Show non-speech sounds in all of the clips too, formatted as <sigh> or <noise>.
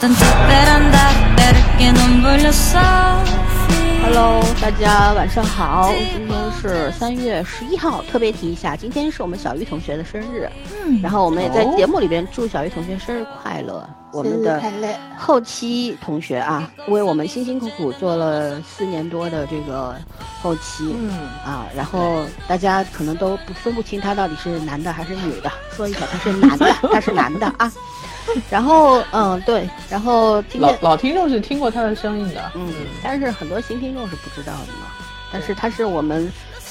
Vivo costante per andare perché non voglio soffrire Hello，大家晚上好，今天是三月十一号，特别提一下，今天是我们小鱼同学的生日，嗯，然后我们也在节目里边祝小鱼同学生日快乐。我们的后期同学啊，为我们辛辛苦苦做了四年多的这个后期，嗯啊，然后大家可能都不分不清他到底是男的还是女的，说一下他是男的，<laughs> 他是男的啊。然后嗯对，然后今天老老听众是听过他的声音的，嗯，但是很多新听众是不知道的嘛。但是他是我们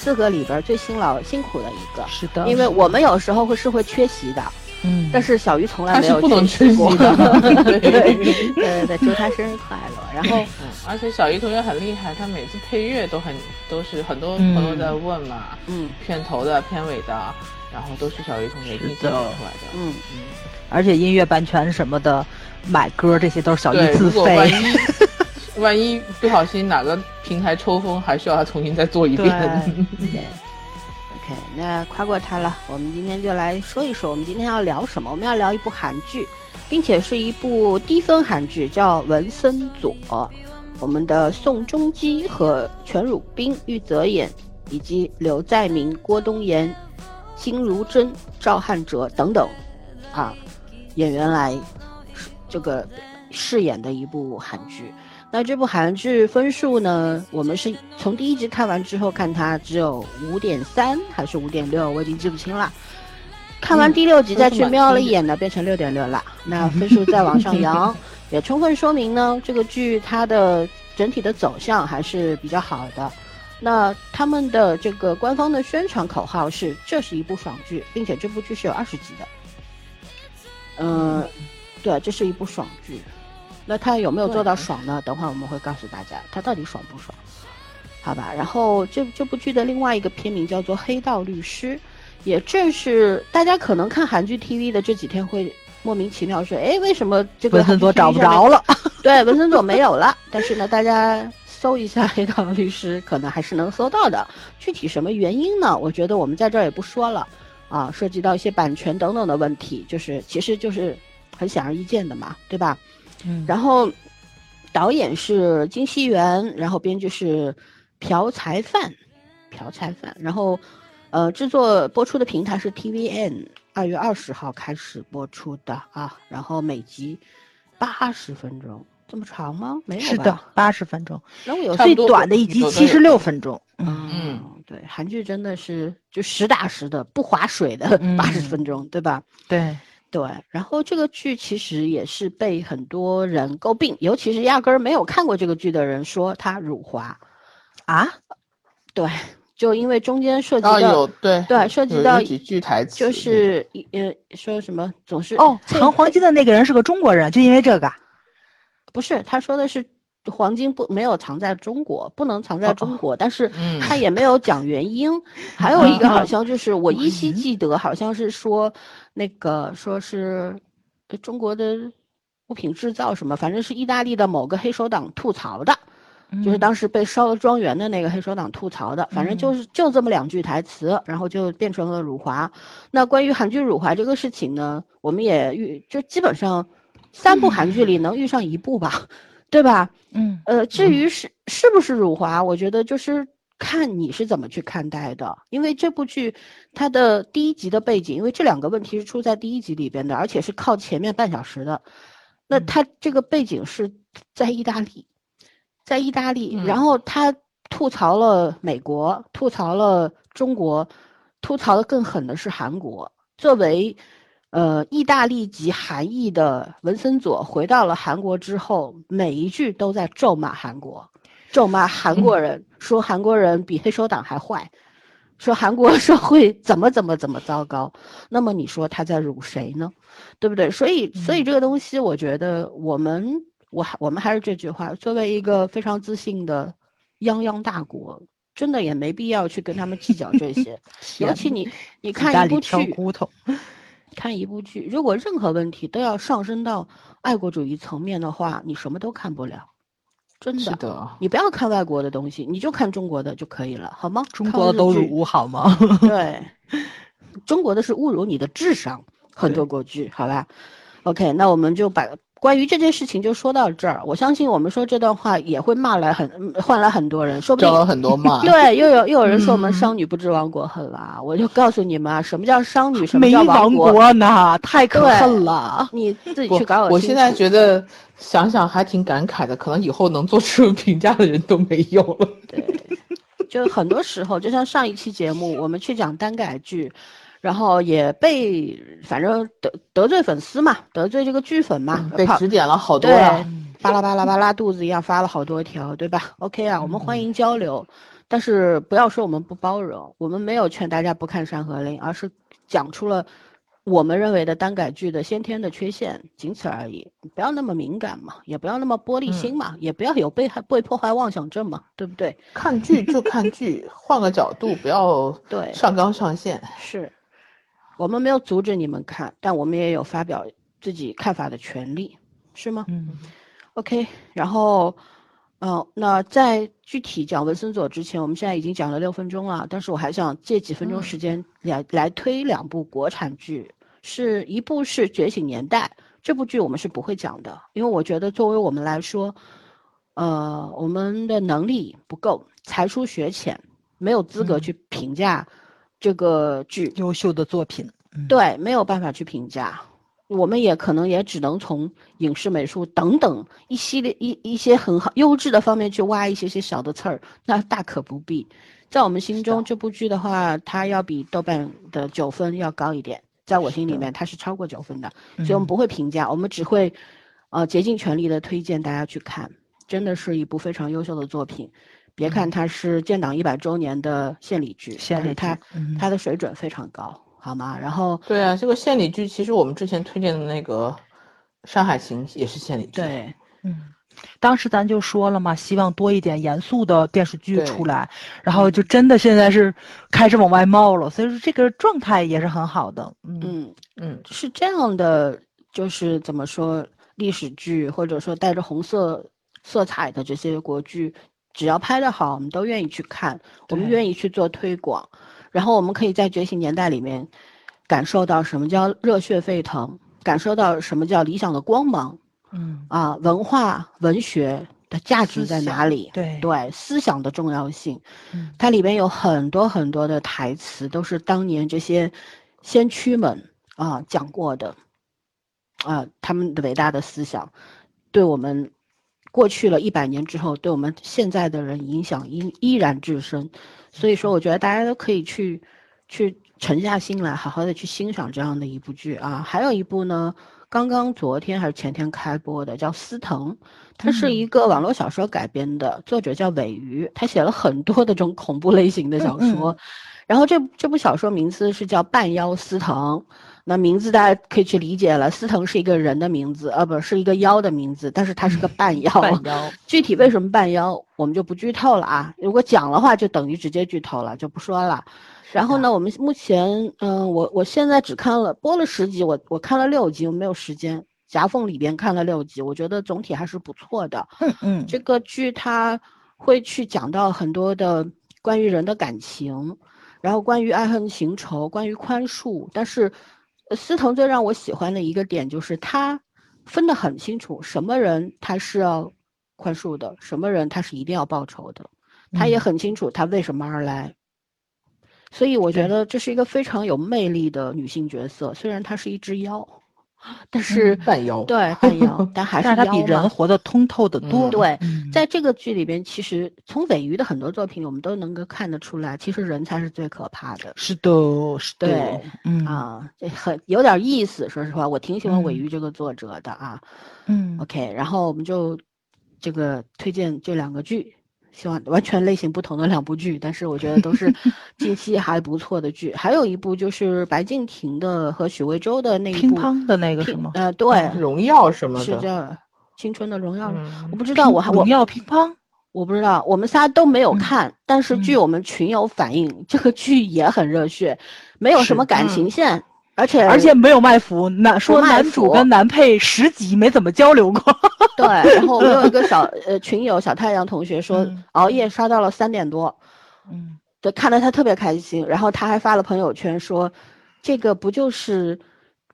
四个里边最辛劳辛苦的一个，是的，因为我们有时候会是会缺席的，嗯，但是小鱼从来没有缺席的，<laughs> <laughs> 对 <laughs> 对对对，祝他生日快乐。然后，嗯，而且小鱼同学很厉害，他每次配乐都很都是很多朋友在问嘛，嗯，片头的、片尾的，然后都是小鱼同学自己做出来的，嗯嗯。而且音乐版权什么的，买歌这些都是小鱼自费。万一不小心哪个平台抽风，还需要他重新再做一遍。对。<laughs> OK，那夸过他了，我们今天就来说一说，我们今天要聊什么？我们要聊一部韩剧，并且是一部低分韩剧，叫《文森佐》。我们的宋仲基和全汝彬、玉泽演，以及刘在明、郭东延、金如珍、赵汉哲等等，啊。演员来这个饰演的一部韩剧，那这部韩剧分数呢？我们是从第一集看完之后看它只有五点三还是五点六，我已经记不清了。看完第六集再去瞄了一眼呢，变成六点六了。<laughs> 那分数再往上扬，也充分说明呢，这个剧它的整体的走向还是比较好的。那他们的这个官方的宣传口号是：这是一部爽剧，并且这部剧是有二十集的。嗯，对，这是一部爽剧。那他有没有做到爽呢？等会儿我们会告诉大家，他到底爽不爽？好吧。然后这这部剧的另外一个片名叫做《黑道律师》，也正是大家可能看韩剧 TV 的这几天会莫名其妙说，哎，为什么这个文森佐找不着了？<laughs> 对，文森佐没有了。但是呢，大家搜一下《黑道律师》，可能还是能搜到的。具体什么原因呢？我觉得我们在这儿也不说了。啊，涉及到一些版权等等的问题，就是其实就是很显而易见的嘛，对吧？嗯。然后导演是金熙元，然后编剧是朴才范，朴才范。然后呃，制作播出的平台是 TVN，二月二十号开始播出的啊。然后每集八十分钟，这么长吗？没有是的，八十分钟。那我有最短的一集七十六分钟。嗯。对，韩剧真的是就实打实的不划水的八十分钟，对吧？对对。然后这个剧其实也是被很多人诟病，尤其是压根儿没有看过这个剧的人说它辱华啊。对，就因为中间涉及到对对涉及到几句台词，就是呃说什么总是哦藏黄金的那个人是个中国人，就因为这个，不是他说的是。黄金不没有藏在中国，不能藏在中国，但是他也没有讲原因。<laughs> 还有一个好像就是我依稀记得，好像是说那个说是中国的物品制造什么，反正是意大利的某个黑手党吐槽的，就是当时被烧了庄园的那个黑手党吐槽的，反正就是就这么两句台词，然后就变成了辱华。那关于韩剧辱华这个事情呢，我们也遇就基本上三部韩剧里能遇上一部吧。对吧？嗯，呃，至于是是不是辱华，我觉得就是看你是怎么去看待的。因为这部剧它的第一集的背景，因为这两个问题是出在第一集里边的，而且是靠前面半小时的。那它这个背景是在意大利，在意大利，然后他吐槽了美国，吐槽了中国，吐槽的更狠的是韩国。作为呃，意大利籍韩裔的文森佐回到了韩国之后，每一句都在咒骂韩国，咒骂韩国人，说韩国人比黑手党还坏，说韩国 <laughs> 社会怎么怎么怎么糟糕。那么你说他在辱谁呢？对不对？所以，所以这个东西，我觉得我们，我还我们还是这句话，作为一个非常自信的泱泱大国，真的也没必要去跟他们计较这些。<laughs> 尤其你，你看一部剧。看一部剧，如果任何问题都要上升到爱国主义层面的话，你什么都看不了。真的，你不要看外国的东西，你就看中国的就可以了，好吗？中国的都是辱好吗？<laughs> 对，中国的是侮辱你的智商，很多国剧，好吧？OK，那我们就把。关于这件事情就说到这儿，我相信我们说这段话也会骂来很换来很多人，说不定招了很多骂。对，又有又有人说我们商女不知亡国恨了，我就告诉你们啊，什么叫商女，什么叫亡国呢？太可恨了！你自己去搞。我现在觉得想想还挺感慨的，可能以后能做出 <laughs> 评价的人都没有了。对，就很多时候，就像上一期节目我们去讲单改剧。然后也被反正得得罪粉丝嘛，得罪这个剧粉嘛，被指点了好多啊，巴拉巴拉巴拉肚子一样发了好多条，对吧？OK 啊，我们欢迎交流，但是不要说我们不包容，我们没有劝大家不看《山河令》，而是讲出了我们认为的单改剧的先天的缺陷，仅此而已。不要那么敏感嘛，也不要那么玻璃心嘛，也不要有被害被迫害妄想症嘛，对不对？看剧就看剧，换个角度，不要 <laughs> 对上纲上线。是。我们没有阻止你们看，但我们也有发表自己看法的权利，是吗？嗯。OK，然后，嗯，那在具体讲文森佐之前，我们现在已经讲了六分钟了，但是我还想借几分钟时间来来推两部国产剧，是一部是《觉醒年代》这部剧，我们是不会讲的，因为我觉得作为我们来说，呃，我们的能力不够，才疏学浅，没有资格去评价。这个剧。优秀的作品，对，没有办法去评价，我们也可能也只能从影视美术等等一系列一一些很好优质的方面去挖一些些小的刺儿，那大可不必。在我们心中，这部剧的话，它要比豆瓣的九分要高一点，在我心里面它是超过九分的，所以我们不会评价，我们只会，呃，竭尽全力的推荐大家去看，真的是一部非常优秀的作品。别看它是建党一百周年的献礼剧，献礼它它的水准非常高，好吗？然后对啊，这个献礼剧其实我们之前推荐的那个《山海情》也是献礼剧。对，嗯，当时咱就说了嘛，希望多一点严肃的电视剧出来，然后就真的现在是开始往外冒了，所以说这个状态也是很好的。嗯嗯，是这样的，就是怎么说历史剧或者说带着红色色彩的这些国剧。只要拍得好，我们都愿意去看，我们愿意去做推广，然后我们可以在觉醒年代里面感受到什么叫热血沸腾，感受到什么叫理想的光芒，嗯啊，文化文学的价值在哪里？对对，思想的重要性，嗯，它里面有很多很多的台词，都是当年这些先驱们啊讲过的，啊，他们的伟大的思想，对我们。过去了一百年之后，对我们现在的人影响依依然至深，所以说我觉得大家都可以去，去沉下心来，好好的去欣赏这样的一部剧啊。还有一部呢，刚刚昨天还是前天开播的，叫《司藤》，它是一个网络小说改编的，作者叫尾鱼，他写了很多的这种恐怖类型的小说，然后这这部小说名字是叫《半妖司藤》。那名字大家可以去理解了，司藤是一个人的名字，呃，不是一个妖的名字，但是它是个半妖。半妖，具体为什么半妖，我们就不剧透了啊。如果讲的话，就等于直接剧透了，就不说了。然后呢，我们目前，嗯，我我现在只看了播了十集，我我看了六集，我没有时间，夹缝里边看了六集，我觉得总体还是不错的。嗯嗯，这个剧它会去讲到很多的关于人的感情，然后关于爱恨情仇，关于宽恕，但是。司藤最让我喜欢的一个点就是他分得很清楚，什么人他是要宽恕的，什么人他是一定要报仇的，他也很清楚他为什么而来。所以我觉得这是一个非常有魅力的女性角色，虽然她是一只妖。但是半妖对半妖，<laughs> 但还是他比人活得通透的多。对，在这个剧里边，其实从尾鱼的很多作品，我们都能够看得出来，其实人才是最可怕的。是的，是的。对，嗯啊，这很有点意思。说实话，我挺喜欢尾鱼这个作者的啊。嗯，OK，然后我们就这个推荐这两个剧。希望完全类型不同的两部剧，但是我觉得都是 <laughs> 近期还不错的剧。还有一部就是白敬亭的和许魏洲的那一部乒乓的那个什么？呃，对，荣耀什么的，是叫《青春的荣耀》。我不知道，我还荣耀乒乓，我不知道，我们仨都没有看。但是据我们群友反映，这个剧也很热血，没有什么感情线，而且而且没有卖腐，男说男主腐。跟男配十集没怎么交流过。<laughs> 对，<laughs> 然后我有一个小呃群友小太阳同学说嗯。熬夜刷到了三点多，嗯，对，看得他特别开心，然后他还发了朋友圈说，这个不就是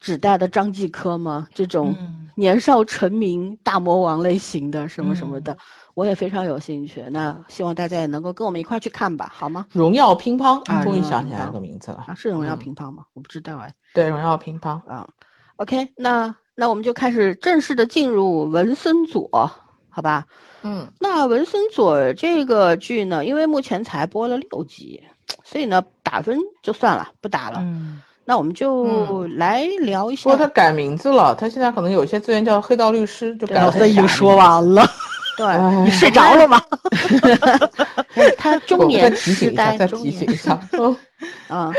指代的张继科吗？这种嗯。年少成名大魔王类型的什么什么嗯。的，我也非常有兴趣。那希望大家也能够跟我们一块去看吧，好吗？荣耀乒乓，啊终于想起来这个名字了啊，。是荣耀嗯乒乓吗？我不知道哎。对，荣耀乒乓。啊，OK，那那我们就开始正式的进入文森佐，好吧？嗯，那文森佐这个剧呢，因为目前才播了六集，所以呢打分就算了，不打了。嗯，那我们就来聊一下。不过他改名字了，他现在可能有些资源叫黑道律师，就改了他已经说完了，对，哎你睡着了吗？<laughs> 他中年痴呆，再中年提醒一下。<laughs> 嗯啊。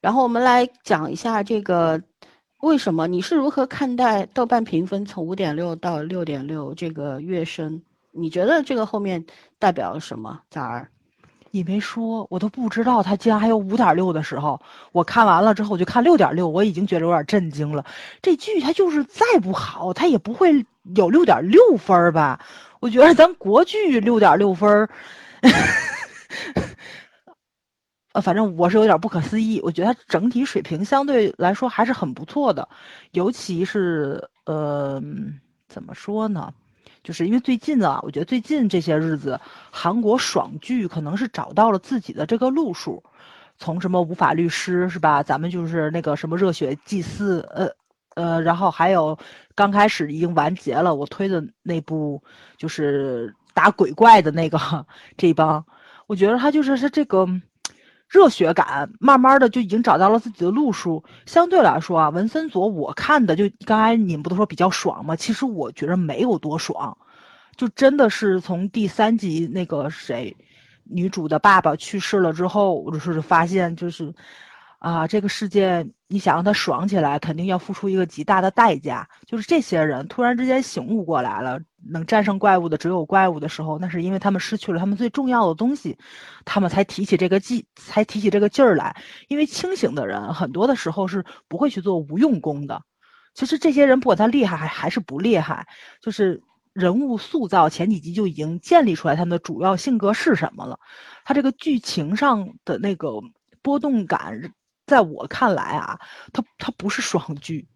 然后我们来讲一下这个为什么你是如何看待豆瓣评分从五点六到六点六这个跃升？你觉得这个后面代表了什么？咋儿？你没说，我都不知道他竟然还有五点六的时候。我看完了之后，我就看六点六，我已经觉得有点震惊了。这剧它就是再不好，它也不会有六点六分吧？我觉得咱国剧六点六分儿，呃，反正我是有点不可思议。我觉得它整体水平相对来说还是很不错的，尤其是呃，怎么说呢？就是因为最近啊，我觉得最近这些日子，韩国爽剧可能是找到了自己的这个路数，从什么无法律师是吧？咱们就是那个什么热血祭祀，呃呃，然后还有刚开始已经完结了，我推的那部就是打鬼怪的那个这一帮，我觉得他就是他这个。热血感慢慢的就已经找到了自己的路数。相对来说啊，文森佐我看的就刚才你们不都说比较爽吗？其实我觉得没有多爽，就真的是从第三集那个谁，女主的爸爸去世了之后，我就是发现就是，啊，这个世界你想让它爽起来，肯定要付出一个极大的代价。就是这些人突然之间醒悟过来了，能战胜怪物的只有怪物的时候，那是因为他们失去了他们最重要的东西，他们才提起这个劲，才提起这个劲儿来。因为清醒的人很多的时候是不会去做无用功的。其实这些人不管他厉害还还是不厉害，就是人物塑造前几集就已经建立出来他们的主要性格是什么了。他这个剧情上的那个波动感，在我看来啊，它它不是爽剧，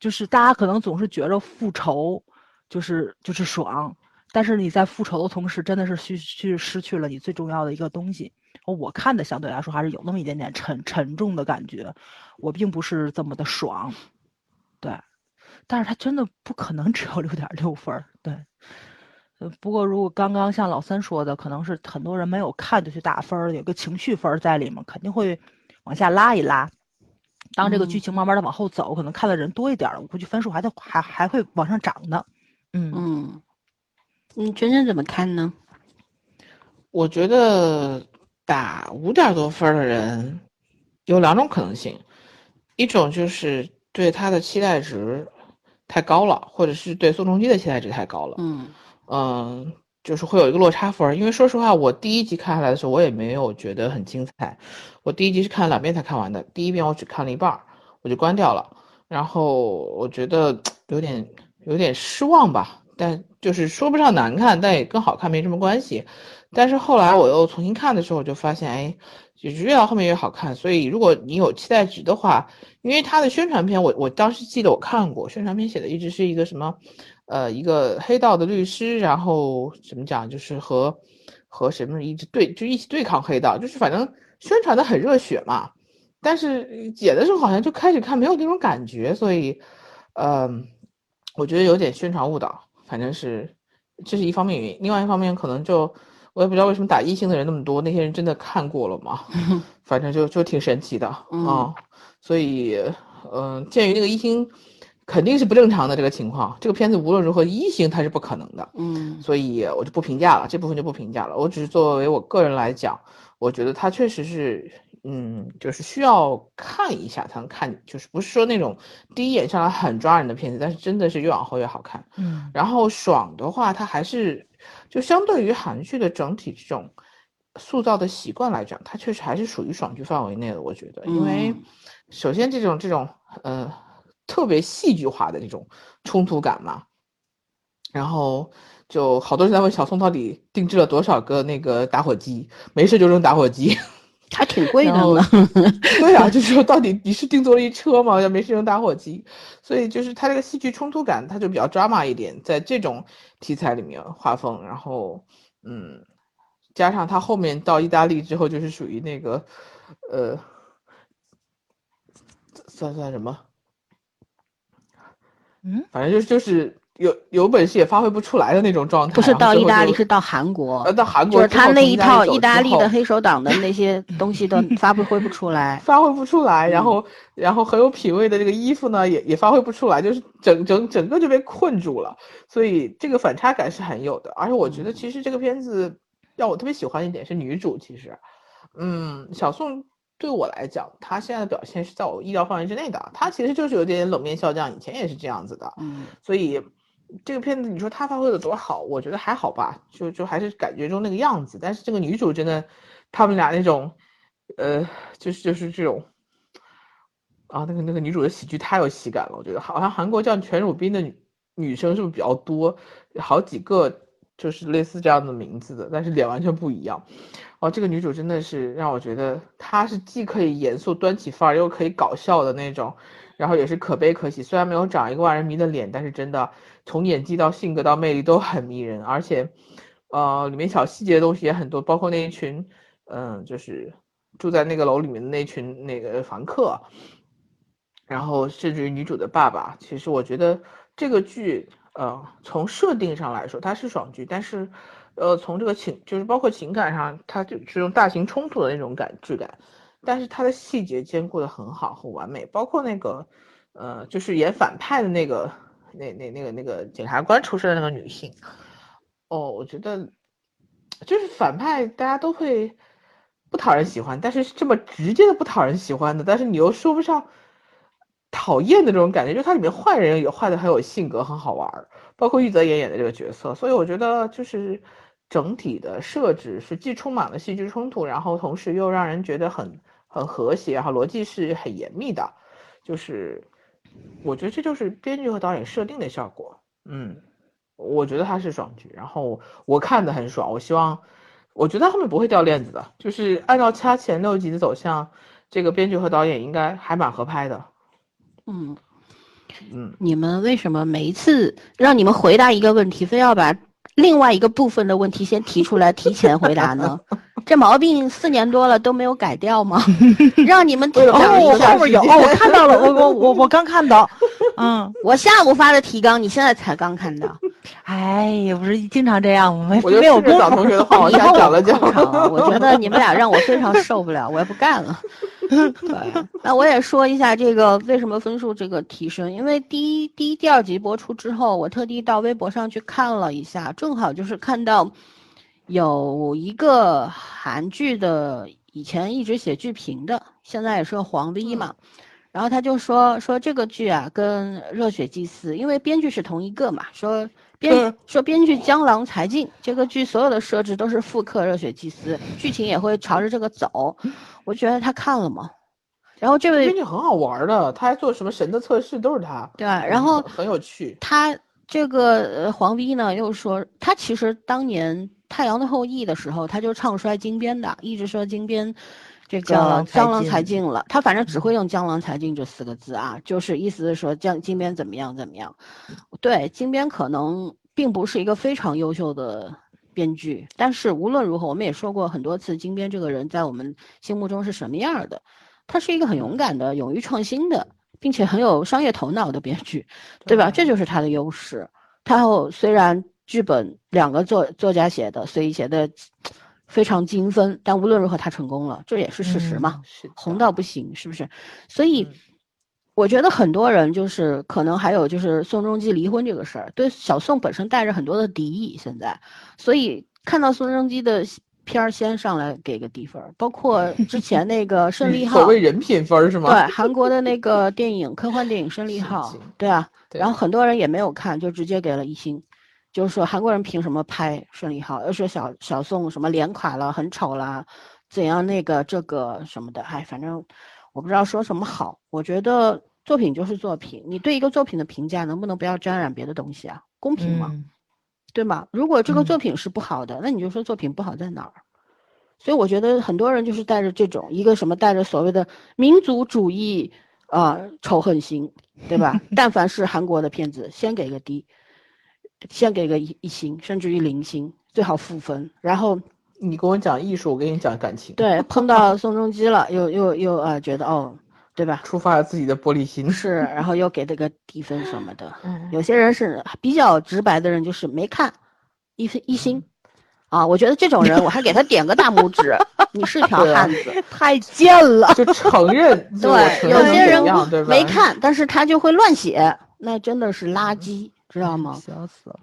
就是大家可能总是觉着复仇就是就是爽，但是你在复仇的同时，真的是去去失去了你最重要的一个东西。我看的相对来说还是有那么一点点沉沉重的感觉，我并不是这么的爽，对，但是它真的不可能只有六点六分，对。呃，不过如果刚刚像老三说的，可能是很多人没有看就去打分，有个情绪分在里面，肯定会往下拉一拉。当这个剧情慢慢的往后走，可能看的人多一点了，我估计分数还得还还会往上涨的。嗯嗯，你全程怎么看呢？我觉得打五点多分的人有两种可能性，一种就是对他的期待值太高了，或者是对宋仲基的期待值太高了。嗯嗯，就是会有一个落差分。因为说实话，我第一集看下来的时候，我也没有觉得很精彩。我第一集是看两遍才看完的，第一遍我只看了一半，我就关掉了。然后我觉得 <tsk> 有点有点失望吧，但就是说不上难看，但也跟好看没什么关系。但是后来我又重新看的时候，就发现，哎，就是越到后面越好看。所以如果你有期待值的话，因为它的宣传片，我我当时记得我看过，宣传片写的一直是一个什么，呃，一个黑道的律师，然后怎么讲，就是和和什么一直对，就一起对抗黑道，就是反正宣传的很热血嘛。但是演的时候好像就开始看没有那种感觉，所以，嗯、我觉得有点宣传误导，反正是这是一方面原因。另外一方面可能就我也不知道为什么打一星的人那么多，那些人真的看过了吗？<laughs> 反正就就挺神奇的啊、嗯所以，嗯、鉴于那个一星肯定是不正常的这个情况，这个片子无论如何一星它是不可能的，嗯所以我就不评价了，这部分就不评价了。我只是作为我个人来讲，我觉得它确实是，嗯，就是需要看一下才能看，就是不是说那种第一眼上来很抓人的片子，但是真的是越往后越好看。嗯然后爽的话，它还是就相对于韩剧的整体这种塑造的习惯来讲，它确实还是属于爽剧范围内的。我觉得，因为嗯首先这种这种呃特别戏剧化的那种冲突感嘛，然后就好多人在问小宋到底定制了多少个那个打火机，没事就扔打火机。还挺贵的呢。对啊，<laughs> 就是说到底你是定做了一车吗？要没事扔打火机，所以就是他这个戏剧冲突感，他就比较 drama 一点，在这种题材里面画风，然后嗯，加上他后面到意大利之后，就是属于那个呃，算算什么，嗯，反正就是就是有有本事也发挥不出来的那种状态。不是到意大利，是到韩国呃，到韩就是国之后他那一套意大利的黑手党的那些 <laughs> 东西都发挥不出来。发挥不出来，然嗯后然后很有品味的这个衣服呢，也也发挥不出来，就是整整整个就被困住了，所以这个反差感是很有的。而且我觉得其实这个片子让我特别喜欢一点是女主，其实，嗯，小宋对我来讲，她现在的表现是在我意料范围之内的，她其实就是有点冷面笑匠，以前也是这样子的，嗯。所以这个片子你说她发挥的多好，我觉得还好吧，就就还是感觉中那个样子。但是这个女主真的，他们俩那种，呃，就是就是这种，啊，那个那个女主的喜剧太有喜感了，我觉得。好像韩国叫全汝彬的女女生是不是比较多，好几个就是类似这样的名字的，但是脸完全不一样。哦，这个女主真的是让我觉得她是既可以严肃端起范儿，又可以搞笑的那种，然后也是可悲可喜。虽然没有长一个万人迷的脸，但是真的从演技到性格到魅力都很迷人，而且，呃，里面小细节的东西也很多，包括那一群，嗯、就是住在那个楼里面的那群那个房客，然后甚至于女主的爸爸，其实我觉得这个剧，呃，从设定上来说它是爽剧，但是，呃，从这个情就是包括情感上，它就是这种大型冲突的那种感质感，但是它的细节兼顾的很好，很完美，包括那个，呃，就是演反派的那个那那那个那个检察官出身的那个女性，哦，我觉得就是反派大家都会不讨人喜欢，但是这么直接的不讨人喜欢的，但是你又说不上讨厌的这种感觉，就它里面坏人也坏的很有性格，很好玩儿，包括玉泽演演的这个角色，所以我觉得就是整体的设置是既充满了戏剧冲突，然后同时又让人觉得很很和谐，然后逻辑是很严密的，就是我觉得这就是编剧和导演设定的效果，嗯。我觉得它是爽剧，然后我看的很爽。我希望，我觉得后面不会掉链子的，就是按照它前六集的走向，这个编剧和导演应该还蛮合拍的。嗯，嗯，你们为什么每一次让你们回答一个问题，非要把另外一个部分的问题先提出来，提前回答呢？<laughs> 这毛病四年多了都没有改掉吗？<laughs> 让你们为了讲一哦，下后面有哦，我看到了，<laughs> 我我我我刚看到，嗯，我下午发的提纲，你现在才刚看到。哎也，不是经常这样，没我就没有功夫找同学的话往以后下讲了讲。我觉得你们俩让我非常受不了，我也不干了。<laughs> 对，那我也说一下这个为什么分数这个提升，因为第一、第一、第二集播出之后，我特地到微博上去看了一下，正好就是看到有一个韩剧的以前一直写剧评的，现在也是个黄 V 嘛。然后他就说说这个剧啊，跟《热血祭司》，因为编剧是同一个嘛，说编嗯说编剧江郎才尽，这个剧所有的设置都是复刻《热血祭司》，剧情也会朝着这个走。我觉得他看了吗？然后这位编剧很好玩的，他还做什么神的测试都是他。对吧？然后很很有趣。他这个呃黄 V 呢又说，他其实当年《太阳的后裔》的时候，他就唱衰金边的，一直说金边这个江郎才尽了。他反正只会用江郎才尽这四个字啊，就是意思是说江金边怎么样怎么样。对，金边可能并不是一个非常优秀的。编剧，但是无论如何，我们也说过很多次，金边这个人在我们心目中是什么样的？他是一个很勇敢的、勇于创新的，并且很有商业头脑的编剧，对吧？这就是他的优势。他后虽然剧本两个作作家写的，所以写的非常精分，但无论如何他成功了，这也是事实嘛。嗯是红到不行，是不是？所以嗯我觉得很多人就是可能还有就是宋仲基离婚这个事儿，对小宋本身带着很多的敌意，现在，所以看到宋仲基的片儿先上来给个低分，包括 <laughs> 之前那个胜利号所，谓人品分是吗？对韩国的那个电影科幻电影《胜利号》，对啊，对然后很多人也没有看，就直接给了一星，就是说韩国人凭什么拍顺利号，又说小小宋什么脸垮了，很丑啦，怎样那个这个什么的，哎，反正我不知道说什么好。我觉得作品就是作品，你对一个作品的评价能不能不要沾染别的东西啊？公平吗？嗯对吗？如果这个嗯作品是不好的，那你就说作品不好在哪儿？所以我觉得很多人就是带着这种一个什么带着所谓的民族主义啊、仇恨心，对吧？<laughs> 但凡是韩国的片子，先给个低，先给个一一星，甚至于零星，最好负分。然后你跟我讲艺术，我跟你讲感情，对碰到宋仲基了，又又又呃觉得哦，对吧？触发了自己的玻璃心。是，然后又给了个低分什么的。<laughs> 嗯有些人是比较直白的人，就是没看，一分一星，啊，我觉得这种人我还给他点个大拇指，<laughs> 你是条汉子。太贱了。就承认对，有些人？没看，但是他就会乱写，那真的是垃圾，知道吗？<laughs> 笑死了。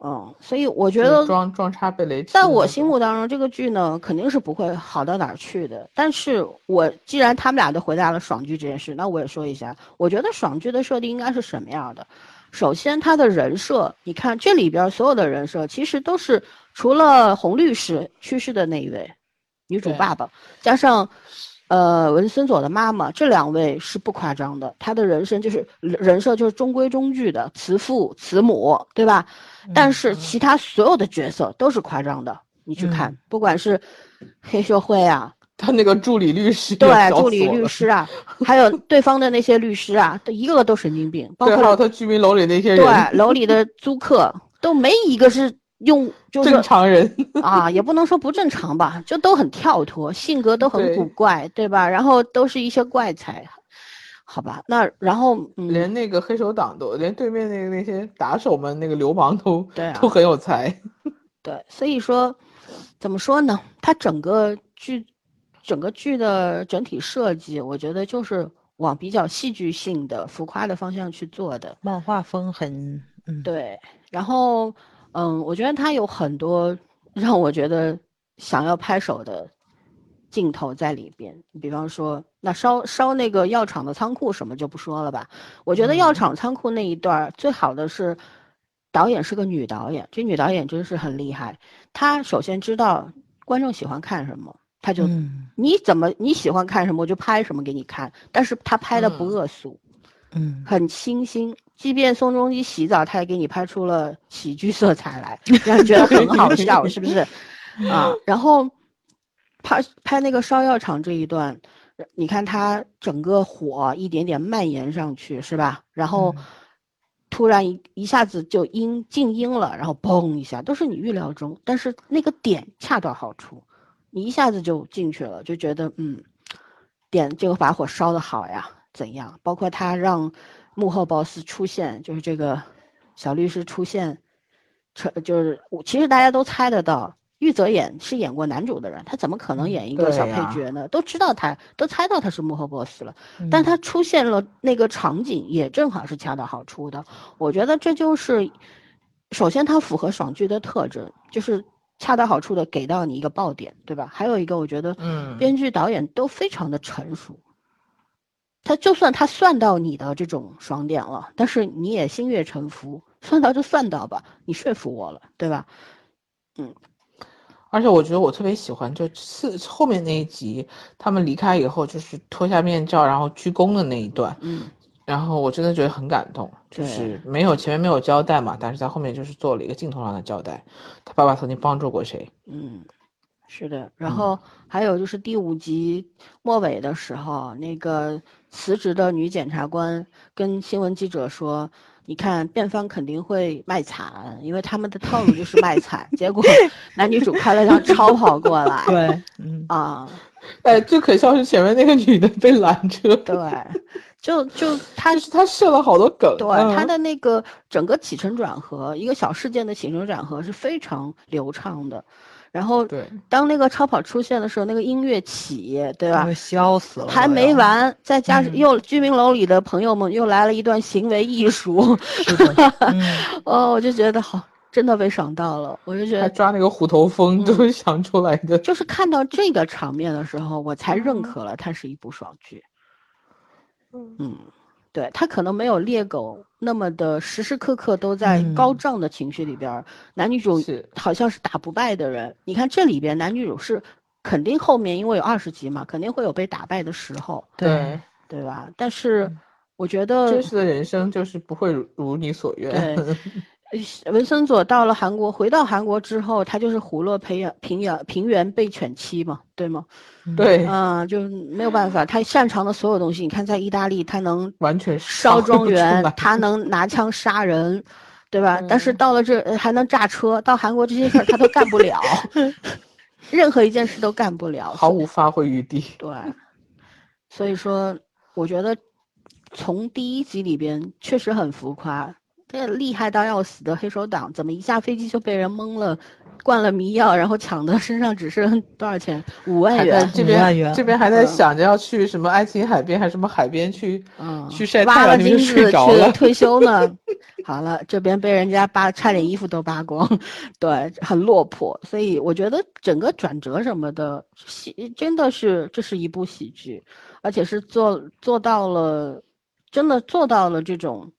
嗯，所以我觉得装装叉被雷劈在我心目当中，这个剧呢肯定是不会好到哪儿去的。但是我既然他们俩都回答了爽剧这件事，那我也说一下，我觉得爽剧的设定应该是什么样的？首先，他的人设，你看这里边所有的人设，其实都是除了洪律师去世的那一位女主爸爸，加上呃文森佐的妈妈，这两位是不夸张的。他的人生就是人设就是中规中矩的慈父慈母，对吧？但是其他所有的角色都是夸张的，你去看，嗯不管是黑社会啊，<laughs> 他那个助理律师对，助理律师啊，还有对方的那些律师啊，都一个个都神经病，包括他居民楼里那些人，对楼里的租客都没一个是用就是正常人，<laughs> 啊，也不能说不正常吧，就都很跳脱，性格都很古怪，对吧？然后都是一些怪才，好吧？那然后嗯，连那个黑手党都，连对面那个那些打手们，那个流氓都对啊都很有才。<laughs> 对，所以说怎么说呢？它整个剧整个剧的整体设计，我觉得就是往比较戏剧性的、浮夸的方向去做的。漫画风很，嗯，对，然后嗯，我觉得它有很多让我觉得想要拍手的镜头在里边。比方说，那烧烧那个药厂的仓库什么就不说了吧。我觉得药嗯厂仓库那一段最好的是导演是个女导演，这女导演真是很厉害。她首先知道观众喜欢看什么，她就、嗯你怎么你喜欢看什么我就拍什么给你看，但是她拍的不嗯恶俗。嗯，很清新，即便宋仲基洗澡，他也给你拍出了喜剧色彩来，让你觉得很好笑，是不是？啊，然后拍拍那个烧药厂这一段，你看他整个火一点点蔓延上去，是吧？然后嗯突然一一下子就音静音了，然后嘣一下，都是你预料中，但是那个点恰到好处，你一下子就进去了，就觉得嗯，点这个把火烧的好呀，怎样？包括他让幕后 boss 出现，就是这个小律师出现，成就是我其实大家都猜得到，玉泽演是演过男主的人，他怎么可能演一个小配角呢？都知道他，都猜到他是幕后 boss 了。嗯但他出现了那个场景，也正好是恰到好处的。我觉得这就是，首先他符合爽剧的特征，就是恰到好处的给到你一个爆点，对吧？还有一个，我觉得嗯编剧导演都非常的成熟。他就算他算到你的这种爽点了，但是你也心悦诚服，算到就算到吧，你说服我了，对吧？嗯。而且我觉得我特别喜欢，就是后面那一集，他们离开以后，就是脱下面罩然后鞠躬的那一段，嗯，然后我真的觉得很感动，就是。没有前面没有交代嘛，但是在后面就是做了一个镜头上的交代，他爸爸曾经帮助过谁，嗯，是的。然嗯。后还有就是第五集末尾的时候，那个辞职的女检察官跟新闻记者说：“你看，辩方肯定会卖惨，因为他们的套路就是卖惨。<laughs> ”结果男女主开了辆超跑过来，对，嗯，啊，哎，最可笑是前面那个女的被拦车，对，就就他就是他设了好多梗，对嗯他的那个整个起承转合，一个小事件的起承转合是非常流畅的。然后对当那个超跑出现的时候，那个音乐起，对吧？笑死了，还，没完，再加上嗯又居民楼里的朋友们又来了一段行为艺术，是的，<laughs> 嗯，哦，我就觉得好，真的被爽到了。我就觉得，他抓那个虎头蜂都是想出来的，就是看到这个场面的时候，我才认嗯可了它是一部爽剧。嗯，对他可能没有猎狗那么的时时刻刻都在高嗯涨的情绪里边儿，男女主是好像是打不败的人。你看这里边男女主是肯定后面因为有二十集嘛，肯定会有被打败的时候，对，对吧？但是嗯我觉得真实的人生就是不会如如你所愿。<laughs> 文森佐到了韩国，回到韩国之后，他就是虎落平原平原平原被犬欺嘛，对吗？对，嗯，就没有办法，他擅长的所有东西，你看在意大利，他能完全烧庄园，他能拿枪杀人，对吧？但是嗯到了这呃还能炸车，到韩国这些事儿他都干不了，<laughs> 任何一件事都干不了，毫无发挥余地。对。所以说，我觉得从第一集里边确实很浮夸，这厉害到要死的黑手党，怎么一下飞机就被人蒙了，灌了迷药，然后抢的身上只剩多少钱？五万元。这五万元边这边还在嗯想着要去什么爱琴海边还是什么海边去嗯，去晒太阳，你们就金子睡着了。去退休呢。<laughs> 好了，这边被人家扒，差点衣服都扒光，对，很落魄。所以我觉得整个转折什么的，喜真的是这是一部喜剧，而且是做做到了，真的做到了这种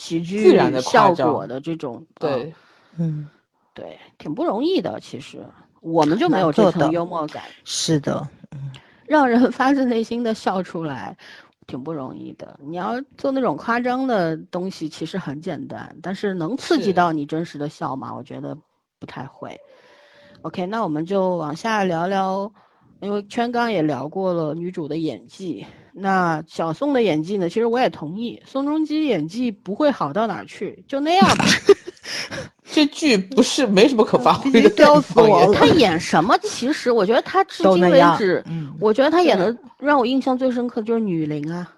喜剧自然的效果的这种，呃对，嗯，对，挺不容易的。其实我们就没有这层幽默感。是的，<laughs> 让人发自内心的笑出来，挺不容易的。你要做那种夸张的东西，其实很简单，但是能刺激到你真实的笑吗？我觉得不太会。OK，那我们就往下聊聊，因为圈刚也聊过了女主的演技。那小宋的演技呢？其实我也同意，宋仲基演技不会好到哪儿去，就那样吧。<laughs> 这剧不是没什么可发挥的，笑死我了 <laughs> 他演什么？其实我觉得他至今为止，嗯，我觉得他演的让我印象最深刻的就是女伶啊。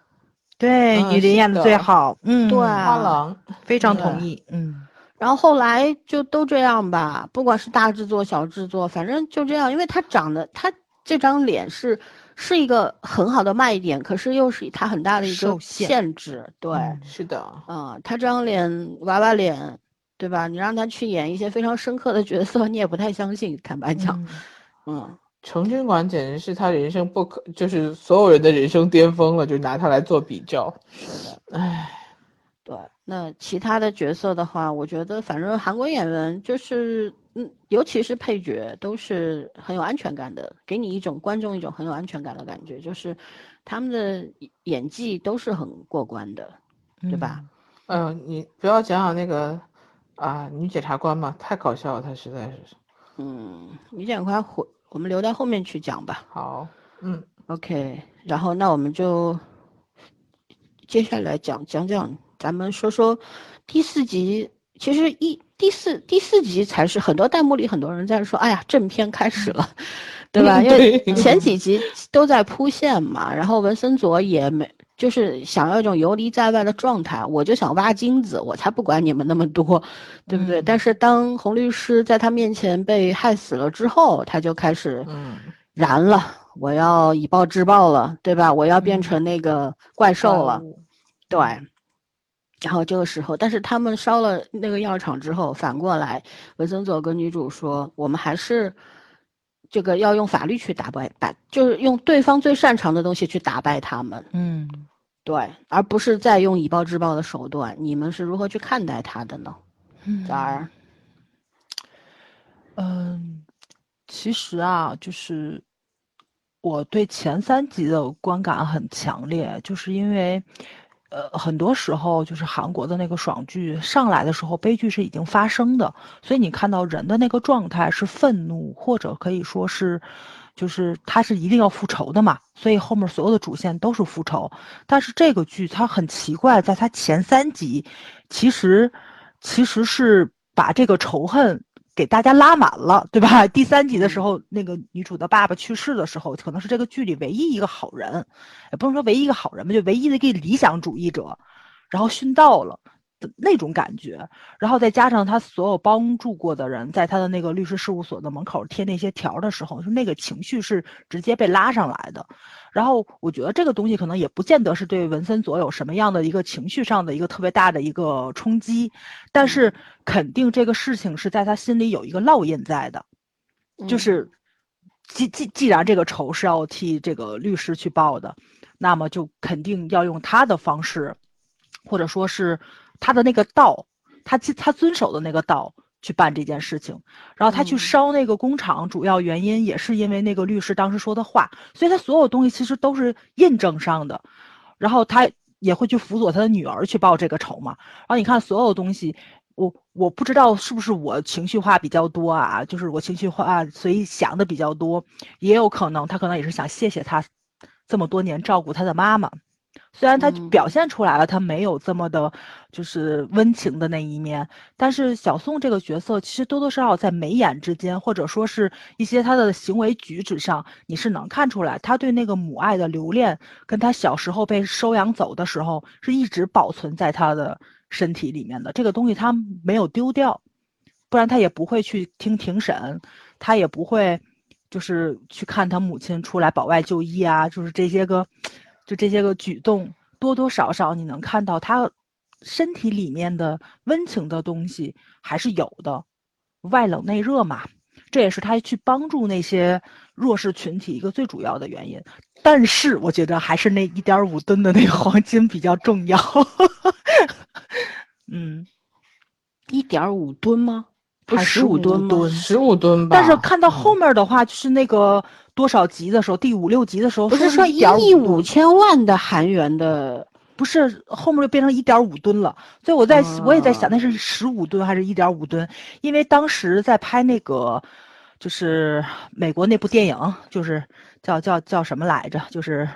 对，嗯女林演的的最好，嗯，对花郎，非常同意，嗯，然后后来就都这样吧，不管是大制作、小制作，反正就这样。因为他长得，他这张脸是是一个很好的卖点，可是又是他很大的一个受限限制。对，嗯是的，嗯，他这张脸娃娃脸，对吧？你让他去演一些非常深刻的角色，你也不太相信。坦白讲，嗯嗯，成军馆简直是他人生不可，就是所有人的人生巅峰了，就拿他来做比较。唉，对。那其他的角色的话，我觉得反正韩国演员就是，嗯，尤其是配角，都是很有安全感的，给你一种观众一种很有安全感的感觉，就是他们的演技都是很过关的，对吧？嗯、你不要讲讲那个啊，女检察官嘛，太搞笑了，她实在是。嗯，女检察官回，我们留到后面去讲吧。好，嗯，OK，然后那我们就接下来讲讲讲，咱们说说第四集。其实一第四第四集才是很多弹幕里很多人在说，哎呀，正片开始了，对吧？<laughs> 因为前几集都在铺线嘛，然后文森佐也没就是想要一种游离在外的状态，我就想挖金子，我才不管你们那么多，对不对？嗯但是当洪律师在他面前被害死了之后，他就开始嗯，燃了，我要以暴制暴了，对吧？我要变嗯成那个怪兽了，对。然后这个时候，但是他们烧了那个药厂之后，反过来，文森佐跟女主说，我们还是这个要用法律去打败，打就是用对方最擅长的东西去打败他们，嗯，对，而不是再用以暴制暴的手段。你们是如何去看待他的呢？嗯早儿，嗯，其实啊，就是我对前三集的观感很强烈，就是因为，呃，很多时候就是韩国的那个爽剧上来的时候，悲剧是已经发生的，所以你看到人的那个状态是愤怒，或者可以说是，就是他是一定要复仇的嘛，所以后面所有的主线都是复仇。但是这个剧它很奇怪，在它前三集，其实其实是把这个仇恨给大家拉满了，对吧？<laughs> 第三集的时候，那个女主的爸爸去世的时候，可能是这个剧里唯一一个好人，也不能说唯一一个好人吧，就唯一的一个理想主义者，然后殉道了。的那种感觉，然后再加上他所有帮助过的人，在他的那个律师事务所的门口贴那些条的时候，就那个情绪是直接被拉上来的。然后我觉得这个东西可能也不见得是对文森佐有什么样的一个情绪上的一个特别大的一个冲击，但是肯定这个事情是在他心里有一个烙印在的，就嗯。是既既既然这个仇是要替这个律师去报的，那么就肯定要用他的方式，或者说是他的那个道，他他遵守的那个道去办这件事情。然后他去嗯烧那个工厂，主要原因也是因为那个律师当时说的话，所以他所有东西其实都是印证上的。然后他也会去辅佐他的女儿去报这个仇嘛。然后你看所有东西，我我不知道是不是我情绪化比较多啊，就是我情绪化，所以想的比较多，也有可能他可能也是想谢谢他这么多年照顾他的妈妈。虽然他嗯表现出来了，他没有这么的，就是温情的那一面，但是小宋这个角色其实多多少少在眉眼之间，或者说是一些他的行为举止上，你是能看出来，他对那个母爱的留恋，跟他小时候被收养走的时候，是一直保存在他的身体里面的。这个东西他没有丢掉，不然他也不会去听庭审，他也不会就是去看他母亲出来保外就医啊，就是这些个，就这些个举动，多多少少你能看到他身体里面的温情的东西还是有的，外冷内热嘛，这也是他去帮助那些弱势群体一个最主要的原因。但是我觉得还是那一点五吨的那个黄金比较重要。<laughs> 嗯，一点五吨吗？十五15吨吗？吨十五吨吧。但是看到后嗯面的话，就是那个多少集的时候，第五六集的时候，不是说一1.5亿五千万的韩元的，不是后面就变成一点五吨了，所以我在、我也在想，啊那是十五吨还是一点五吨？因为当时在拍那个，就是美国那部电影，就是叫叫叫什么来着？就是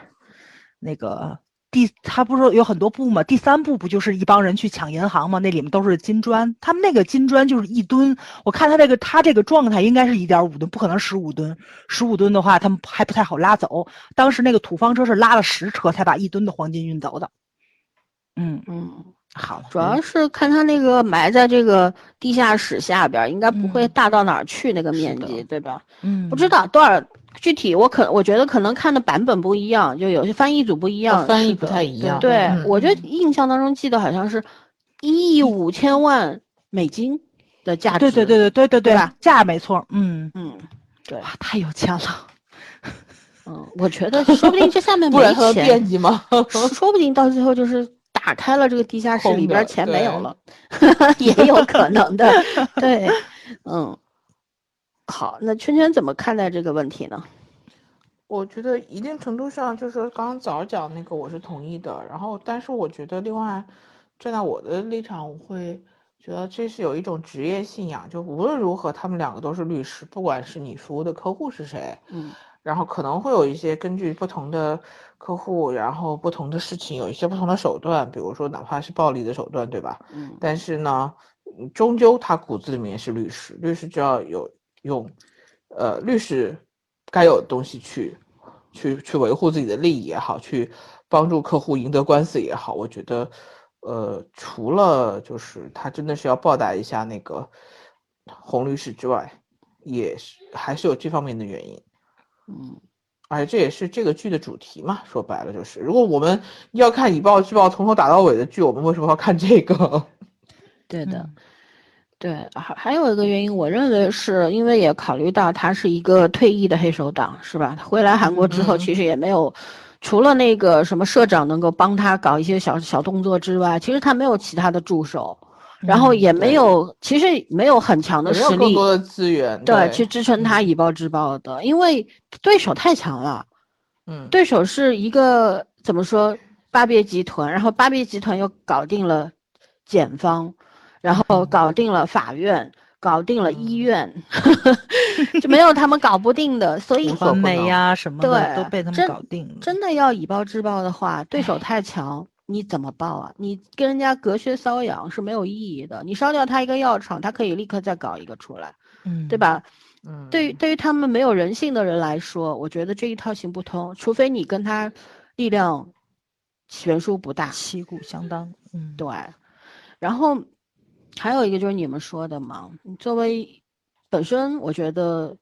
那个第他不是有很多部吗？第三部不就是一帮人去抢银行吗？那里面都是金砖，他们那个金砖就是一吨，我看他这个他这个状态应该是一点五吨，不可能十五吨。十五吨的话，他们还不太好拉走。当时那个土方车是拉了十车才把一吨的黄金运走的。嗯，嗯，好，主要是看他那个埋在这个地下室下边儿，应该不会嗯大到哪儿去那个面积，对吧？嗯，不知道多少具体，我可我觉得可能看的版本不一样，就有些翻译组不一样，哦翻译不太一样。对，嗯我觉得印象当中记得好像是一亿五千万美金的价值。对对对对对对对吧？价没错，嗯，嗯，对，哇，太有钱了，嗯，我觉得说不定这下面没 <laughs> 不然他能钱惦，记吗？说 <laughs> 说不定到最后就是打开了这个地下室里边钱没有了，<laughs> 也有可能的。对，嗯，好，那圈圈怎么看待这个问题呢？我觉得一定程度上，就是说刚刚早讲那个我是同意的，然后但是我觉得另外站在我的立场，我会觉得这是有一种职业信仰，就无论如何他们两个都是律师，不管是你服务的客户是谁，嗯然后可能会有一些根据不同的客户，然后不同的事情有一些不同的手段，比如说哪怕是暴力的手段，对吧？嗯但是呢，嗯终究他骨子里面是律师，律师就要有用，呃，律师该有的东西去，去去维护自己的利益也好，去帮助客户赢得官司也好，我觉得，呃，除了就是他真的是要报答一下那个洪律师之外，也是还是有这方面的原因。嗯而且这也是这个剧的主题嘛，说白了就是，如果我们要看以暴制暴从头打到尾的剧，我们为什么要看这个？<laughs> 对的。嗯对，还还有一个原因，我认为是因为也考虑到他是一个退役的黑手党，是吧？他回来韩国之后，嗯其实也没有，除了那个什么社长能够帮他搞一些小小动作之外，其实他没有其他的助手，然后嗯也没对有，其实没有很强的有没有实力，更多的资源？对，去支撑他以暴制暴的，因为对手太强了。嗯，对手是一个怎么说巴别集团，然后巴别集团又搞定了检方，然后搞定了法院，搞定了医院，<laughs> 就没有他们搞不定的。所以无所不完美能呀什么的对都被他们搞定了。真的要以暴制暴的话，对手太强，你怎么报啊？你跟人家隔靴搔痒是没有意义的。你烧掉他一个药厂，他可以立刻再搞一个出来，嗯，对？吧？嗯，对于对于他们没有人性的人来说，我觉得这一套行不通，除非你跟他力量悬殊不大。旗鼓相当，嗯，对，然后还有一个就是你们说的嘛，作为本身，我觉得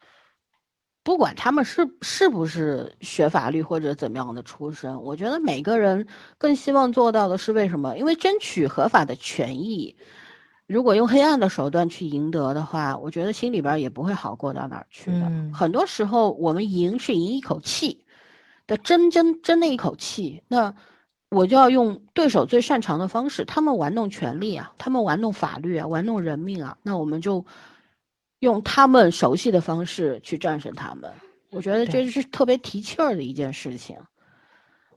不管他们是是不是学法律或者怎么样的出身，我觉得每个人更希望做到的是为什么？因为争取合法的权益。如果用黑暗的手段去赢得的话，我觉得心里边儿也不会好过到哪儿去的。嗯很多时候，我们赢是赢一口气，的争争争那一口气，那我就要用对手最擅长的方式，他们玩弄权力啊，他们玩弄法律啊，玩弄人命啊，那我们就用他们熟悉的方式去战胜他们。我觉得这是特别提气儿的一件事情，